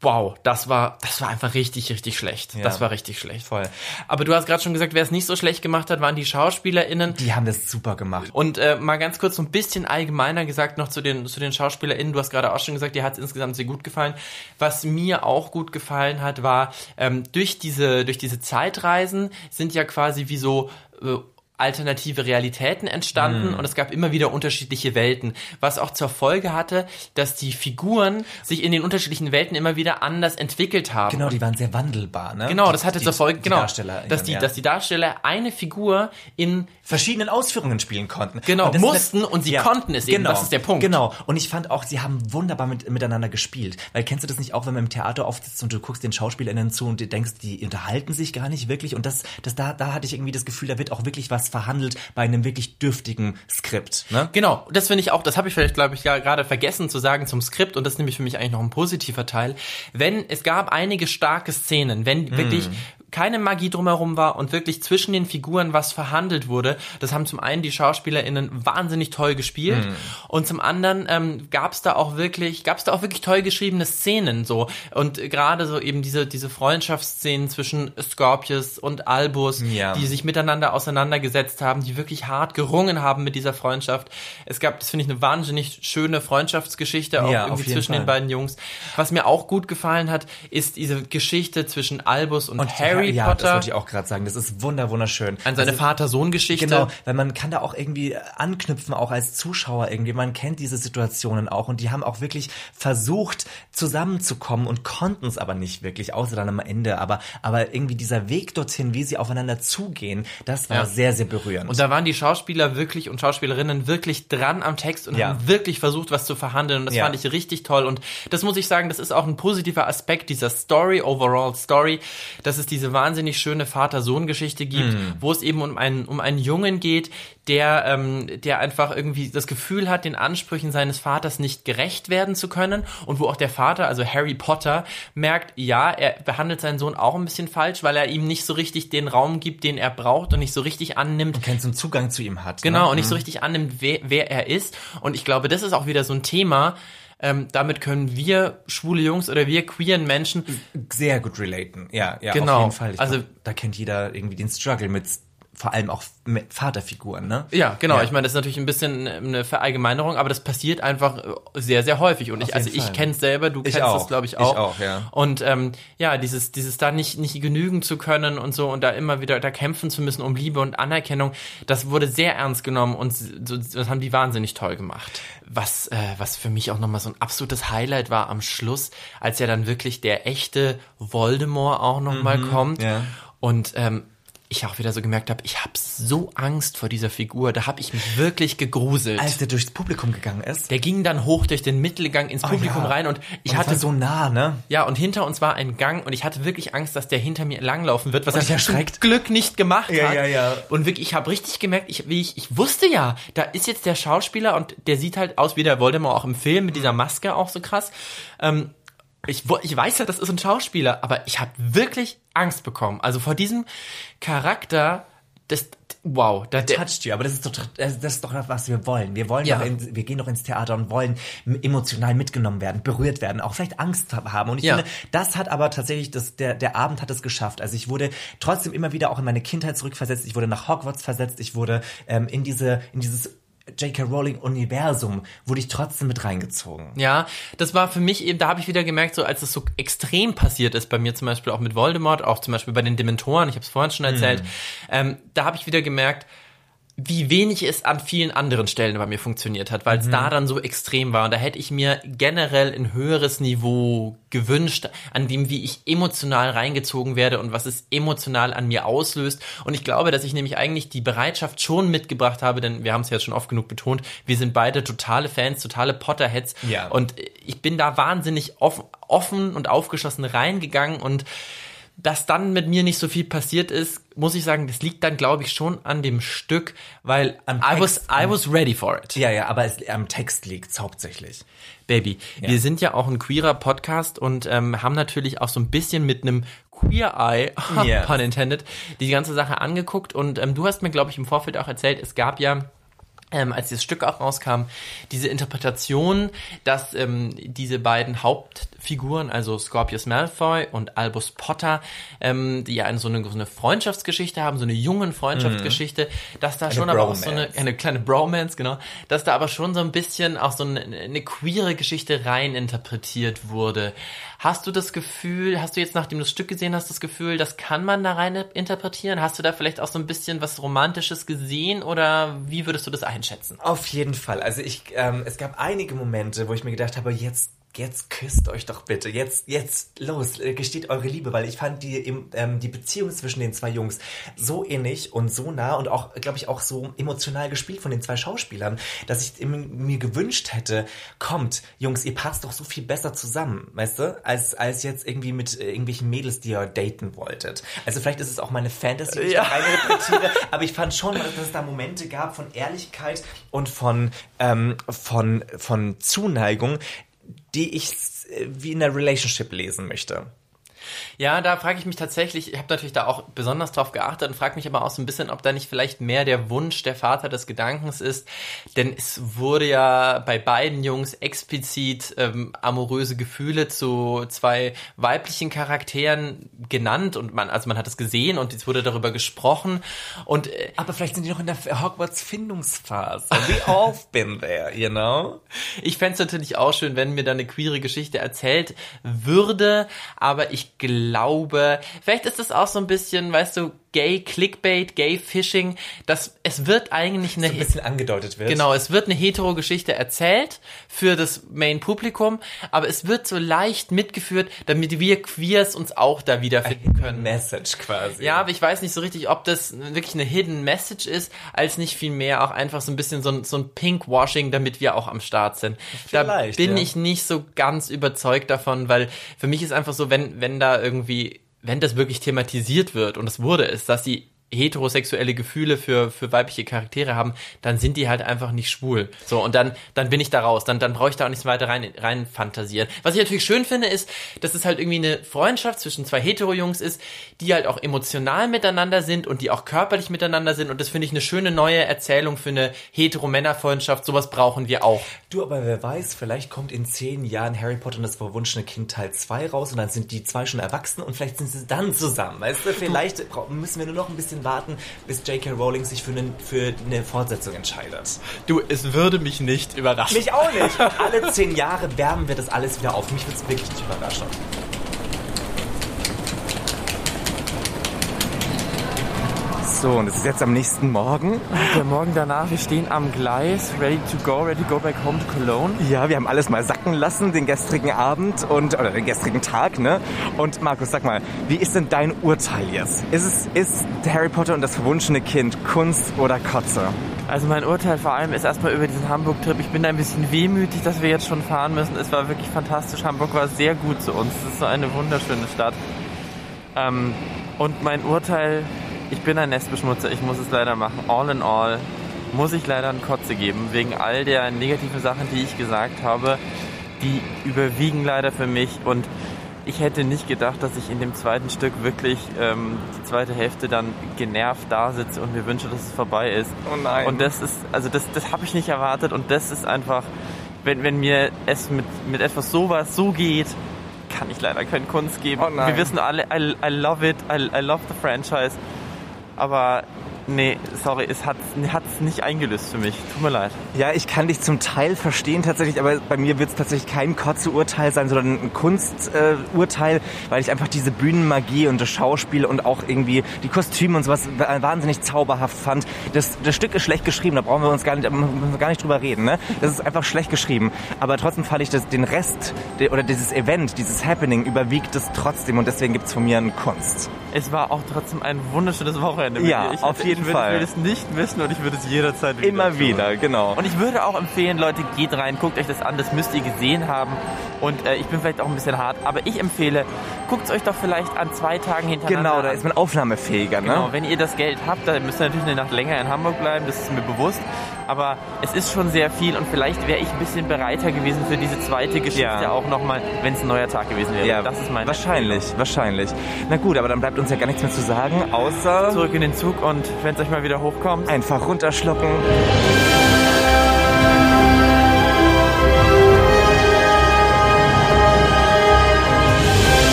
wow, das war, das war einfach richtig, richtig schlecht. Das war richtig schlecht. Voll. Aber du hast gerade schon gesagt, wer es nicht so schlecht gemacht hat, waren die SchauspielerInnen. Die haben das super gemacht. Und äh, mal ganz kurz so ein bisschen allgemeiner gesagt noch zu den, zu den SchauspielerInnen. Du hast gerade auch schon gesagt, dir hat es insgesamt sehr gut gefallen. Was mir auch gut gefallen hat, war, ähm, durch, diese, durch diese Zeitreisen sind ja quasi wie so äh, alternative Realitäten entstanden und es gab immer wieder unterschiedliche Welten, was auch zur Folge hatte, dass die Figuren sich in den unterschiedlichen Welten immer wieder anders entwickelt haben. Genau, die waren sehr wandelbar, ne? Genau, Die- das hatte die, zur Folge, genau, Darsteller, dass die, ja. dass die Darsteller eine Figur in verschiedenen Ausführungen spielen konnten. Genau, Und das mussten ist- und sie konnten es eben, Genau, das ist der Punkt. Genau, und ich fand auch, sie haben wunderbar mit, miteinander gespielt. Weil kennst du das nicht auch, wenn man im Theater oft sitzt und du guckst den SchauspielerInnen zu und du denkst, die unterhalten sich gar nicht wirklich und das, das da, da hatte ich irgendwie das Gefühl, da wird auch wirklich was was verhandelt bei einem wirklich dürftigen Skript. Ne? Genau, das finde ich auch, das habe ich vielleicht, glaube ich, ja gerade vergessen zu sagen zum Skript und das ist nämlich für mich eigentlich noch ein positiver Teil. Wenn, es gab einige starke Szenen, wenn Hm. wirklich keine Magie drumherum war und wirklich zwischen den Figuren was verhandelt wurde. Das haben zum einen die SchauspielerInnen wahnsinnig toll gespielt Hm. und zum anderen ähm, gab es da auch wirklich, gab es da auch wirklich toll geschriebene Szenen so und gerade so eben diese diese Freundschaftsszenen zwischen Scorpius und Albus, Ja. die sich miteinander auseinandergesetzt haben, die wirklich hart gerungen haben mit dieser Freundschaft. Es gab, das finde ich, eine wahnsinnig schöne Freundschaftsgeschichte auch Ja, irgendwie zwischen Fall. den beiden Jungs. Was mir auch gut gefallen hat, ist diese Geschichte zwischen Albus und, Und Harry ja, das Potter. wollte ich auch gerade sagen. Das ist wunder wunderschön. an seine Also, Vater-Sohn-Geschichte. Genau, weil man kann da auch irgendwie anknüpfen, auch als Zuschauer irgendwie. Man kennt diese Situationen auch und die haben auch wirklich versucht zusammenzukommen und konnten es aber nicht wirklich, außer dann am Ende. Aber, aber irgendwie dieser Weg dorthin, wie sie aufeinander zugehen, das war Ja. sehr, sehr berührend. Und da waren die Schauspieler wirklich und Schauspielerinnen wirklich dran am Text und Ja. haben wirklich versucht, was zu verhandeln. Und das Ja. fand ich richtig toll. Und das muss ich sagen, das ist auch ein positiver Aspekt dieser Story, overall Story, dass es diese wahnsinnig schöne Vater-Sohn-Geschichte gibt, Mhm. wo es eben um einen, um einen Jungen geht, der, ähm, der einfach irgendwie das Gefühl hat, den Ansprüchen seines Vaters nicht gerecht werden zu können und wo auch der Vater, also Harry Potter, merkt, ja, er behandelt seinen Sohn auch ein bisschen falsch, weil er ihm nicht so richtig den Raum gibt, den er braucht und nicht so richtig annimmt, keinen so einen Zugang zu ihm hat. Genau, ne? und nicht so richtig annimmt, wer, wer er ist. Und ich glaube, das ist auch wieder so ein Thema. Ähm, damit können wir schwule Jungs oder wir queeren Menschen sehr gut relaten. Ja, ja, Genau. auf jeden Fall. Ich Also- glaub, da kennt jeder irgendwie den Struggle mit vor allem auch Vaterfiguren, ne? Ja, genau. Ja. Ich meine, das ist natürlich ein bisschen eine Verallgemeinerung, aber das passiert einfach äh, sehr, sehr häufig. Und ich, also jeden ich Fall. kenne es selber, du Ich kennst auch. das, glaube ich, Ich auch. auch, ja. Und ähm, ja, dieses, dieses da nicht, nicht genügen zu können und so und da immer wieder da kämpfen zu müssen um Liebe und Anerkennung, das wurde sehr ernst genommen und so, das haben die wahnsinnig toll gemacht. Was, äh, was für mich auch nochmal so ein absolutes Highlight war am Schluss, als ja dann wirklich der echte Voldemort auch nochmal mal kommt. Mhm, ja. Und ähm, ich auch wieder so gemerkt habe, ich habe so Angst vor dieser Figur. Da habe ich mich wirklich gegruselt. Als der durchs Publikum gegangen ist. der ging dann hoch durch den Mittelgang ins Publikum ja. rein und ich und hatte so nah, ne? ja und hinter uns war ein Gang und ich hatte wirklich Angst, dass der hinter mir langlaufen wird, was Und er erschreckt. zum Glück nicht gemacht Ja, hat. ja, ja. Und wirklich, ich habe richtig gemerkt, ich, wie ich, ich wusste ja, da ist jetzt der Schauspieler und der sieht halt aus wie der Voldemort auch im Film mit dieser Maske auch so krass. Ähm, ich, ich weiß ja, das ist ein Schauspieler, aber ich habe wirklich Angst bekommen. Also vor diesem Charakter, das, wow, da, der, toucht you, aber das ist doch das ist doch was wir wollen. Wir wollen Ja. in, wir gehen doch ins Theater und wollen emotional mitgenommen werden, berührt werden, auch vielleicht Angst hab- haben. Und ich Ja. finde, das hat aber tatsächlich das der der Abend hat es geschafft. Also ich wurde trotzdem immer wieder auch in meine Kindheit zurückversetzt. Ich wurde nach Hogwarts versetzt. Ich wurde ähm, in diese in dieses J.K. Rowling Universum wurde ich trotzdem mit reingezogen. Ja, das war für mich eben, da habe ich wieder gemerkt, so als es so extrem passiert ist, bei mir zum Beispiel auch mit Voldemort, auch zum Beispiel bei den Dementoren, ich habe es vorhin schon erzählt, ähm, da habe ich wieder gemerkt, wie wenig es an vielen anderen Stellen bei mir funktioniert hat, weil es da dann so extrem war. Und da hätte ich mir generell ein höheres Niveau gewünscht, an dem, wie ich emotional reingezogen werde und was es emotional an mir auslöst. Und ich glaube, dass ich nämlich eigentlich die Bereitschaft schon mitgebracht habe, denn wir haben es ja schon oft genug betont, wir sind beide totale Fans, totale Potterheads. Ja. Und ich bin da wahnsinnig offen, offen und aufgeschlossen reingegangen und dass dann mit mir nicht so viel passiert ist, muss ich sagen, das liegt dann, glaube ich, schon an dem Stück, weil Am I was, Text. I was ready for it. Ja, ja, aber es, am Text liegt's hauptsächlich. Baby. Wir sind ja auch ein queerer Podcast und ähm, haben natürlich auch so ein bisschen mit einem Queer Eye, Ja. pun intended, die ganze Sache angeguckt und ähm, du hast mir, glaube ich, im Vorfeld auch erzählt, es gab ja ähm, als dieses Stück auch rauskam, diese Interpretation, dass ähm, diese beiden Hauptfiguren, also Scorpius Malfoy und Albus Potter, ähm, die ja eine, so, eine, so eine Freundschaftsgeschichte haben, so eine jungen Freundschaftsgeschichte, dass da schon aber auch so eine, Bromance. eine kleine Bromance, genau, dass da aber schon so ein bisschen auch so eine, eine queere Geschichte rein interpretiert wurde. Hast du das Gefühl, hast du jetzt, nachdem du das Stück gesehen hast, das Gefühl, das kann man da rein interpretieren? Hast du da vielleicht auch so ein bisschen was Romantisches gesehen oder wie würdest du das einschätzen? Auf jeden Fall. Also ich, ähm, es gab einige Momente, wo ich mir gedacht habe, jetzt jetzt küsst euch doch bitte. Jetzt, jetzt los, äh, gesteht eure Liebe, weil ich fand die, ähm, die Beziehung zwischen den zwei Jungs so innig und so nah und auch, glaube ich, auch so emotional gespielt von den zwei Schauspielern, dass ich mir gewünscht hätte, kommt, Jungs, ihr passt doch so viel besser zusammen, weißt du, als, als jetzt irgendwie mit äh, irgendwelchen Mädels, die ihr daten wolltet. Also vielleicht ist es auch meine Fantasy, die ich Ja. da reinrepetiere, aber ich fand schon, dass es da Momente gab von Ehrlichkeit und von, ähm, von, von Zuneigung, die ich äh, wie in einer Relationship lesen möchte. Ja, da frage ich mich tatsächlich, ich habe natürlich da auch besonders drauf geachtet und frage mich aber auch so ein bisschen, ob da nicht vielleicht mehr der Wunsch der Vater des Gedankens ist, denn es wurde ja bei beiden Jungs explizit ähm, amoröse Gefühle zu zwei weiblichen Charakteren genannt und man, also man hat es gesehen und es wurde darüber gesprochen und äh, Aber vielleicht sind die noch in der Hogwarts-Findungsphase. We all been there, you know? Ich fänd's natürlich auch schön, wenn mir da eine queere Geschichte erzählt würde, aber ich glaube, vielleicht ist es auch so ein bisschen, weißt du, Gay Clickbait, Gay Phishing, dass es wird eigentlich eine So ein bisschen angedeutet wird. Genau, es wird eine hetero Geschichte erzählt für das Main-Publikum, aber es wird so leicht mitgeführt, damit wir Queers uns auch da wiederfinden können. Message quasi. Ja, aber ich weiß nicht so richtig, ob das wirklich eine Hidden Message ist, als nicht viel mehr auch einfach so ein bisschen so ein, so ein Pinkwashing, damit wir auch am Start sind. Da Vielleicht, bin ja. ich nicht so ganz überzeugt davon, weil für mich ist einfach so, wenn, wenn da irgendwie, wenn das wirklich thematisiert wird, und es wurde es, dass sie heterosexuelle Gefühle für, für weibliche Charaktere haben, dann sind die halt einfach nicht schwul. So, und dann, dann bin ich da raus. Dann, dann brauche ich da auch nichts weiter rein, rein fantasieren. Was ich natürlich schön finde, ist, dass es halt irgendwie eine Freundschaft zwischen zwei Hetero-Jungs ist, die halt auch emotional miteinander sind und die auch körperlich miteinander sind. Und das finde ich eine schöne neue Erzählung für eine Hetero-Männer-Freundschaft. Sowas brauchen wir auch. Du, aber wer weiß, vielleicht kommt in zehn Jahren Harry Potter und das verwunschene Kind Teil 2 raus und dann sind die zwei schon erwachsen und vielleicht sind sie dann zusammen. Weißt du, vielleicht müssen wir nur noch ein bisschen warten, bis J.K. Rowling sich für, einen, für eine Fortsetzung entscheidet. Du, es würde mich nicht überraschen. Mich auch nicht. Alle zehn Jahre wärmen wir das alles wieder auf. Mich würde es wirklich nicht überraschen. So, und es ist jetzt am nächsten Morgen. Der Morgen danach, wir stehen am Gleis, ready to go, ready to go back home to Cologne. Ja, wir haben alles mal sacken lassen, den gestrigen Abend und oder den gestrigen Tag, ne? Und Markus, sag mal, wie ist denn dein Urteil jetzt? Ist es ist Harry Potter und das verwunschene Kind Kunst oder Kotze? Also mein Urteil vor allem ist erstmal über diesen Hamburg-Trip. Ich bin da ein bisschen wehmütig, dass wir jetzt schon fahren müssen. Es war wirklich fantastisch. Hamburg war sehr gut zu uns. Es ist so eine wunderschöne Stadt. Ähm, und mein Urteil, ich bin ein Nestbeschmutzer, ich muss es leider machen. All in all muss ich leider einen Kotze geben, wegen all der negativen Sachen, die ich gesagt habe. Die überwiegen leider für mich und ich hätte nicht gedacht, dass ich in dem zweiten Stück wirklich ähm, die zweite Hälfte dann genervt da sitze und mir wünsche, dass es vorbei ist. Oh nein. Und das ist, also das, das habe ich nicht erwartet und das ist einfach, wenn, wenn mir es mit, mit etwas sowas so geht, kann ich leider keine Kunst geben. Oh nein. Wir wissen alle, I, I love it, I, I love the franchise. Aber nee, sorry, es hat es nicht eingelöst für mich. Tut mir leid. Ja, ich kann dich zum Teil verstehen tatsächlich, aber bei mir wird es tatsächlich kein Kotze-Urteil sein, sondern ein Kunsturteil, äh, weil ich einfach diese Bühnenmagie und das Schauspiel und auch irgendwie die Kostüme und sowas wa- wahnsinnig zauberhaft fand. Das, das Stück ist schlecht geschrieben, da brauchen wir uns gar nicht, gar nicht drüber reden. Ne? Das ist einfach schlecht geschrieben. Aber trotzdem fand ich das, den Rest der, oder dieses Event, dieses Happening überwiegt es trotzdem und deswegen gibt's von mir eine Kunst. Es war auch trotzdem ein wunderschönes Wochenende. Ja, auf jeden ich würde, Fall. Ich würde es nicht missen und ich würde es jederzeit wieder Immer tun. wieder, genau. Und ich würde auch empfehlen, Leute, geht rein, guckt euch das an, das müsst ihr gesehen haben. Und äh, ich bin vielleicht auch ein bisschen hart, aber ich empfehle, guckt es euch doch vielleicht an zwei Tagen hintereinander Genau, da ist man aufnahmefähiger, ne? Genau, wenn ihr das Geld habt, dann müsst ihr natürlich eine Nacht länger in Hamburg bleiben, das ist mir bewusst. Aber es ist schon sehr viel und vielleicht wäre ich ein bisschen bereiter gewesen für diese zweite Geschichte Ja. auch nochmal, wenn es ein neuer Tag gewesen wäre. Ja, das ist meine wahrscheinlich, wahrscheinlich. Na gut, aber dann bleibt uns ja gar nichts mehr zu sagen, außer Zurück in den Zug und wenn es euch mal wieder hochkommt, einfach runterschlucken.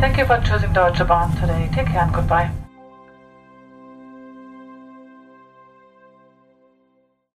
Thank you for choosing Deutsche Bahn today. Take care and goodbye.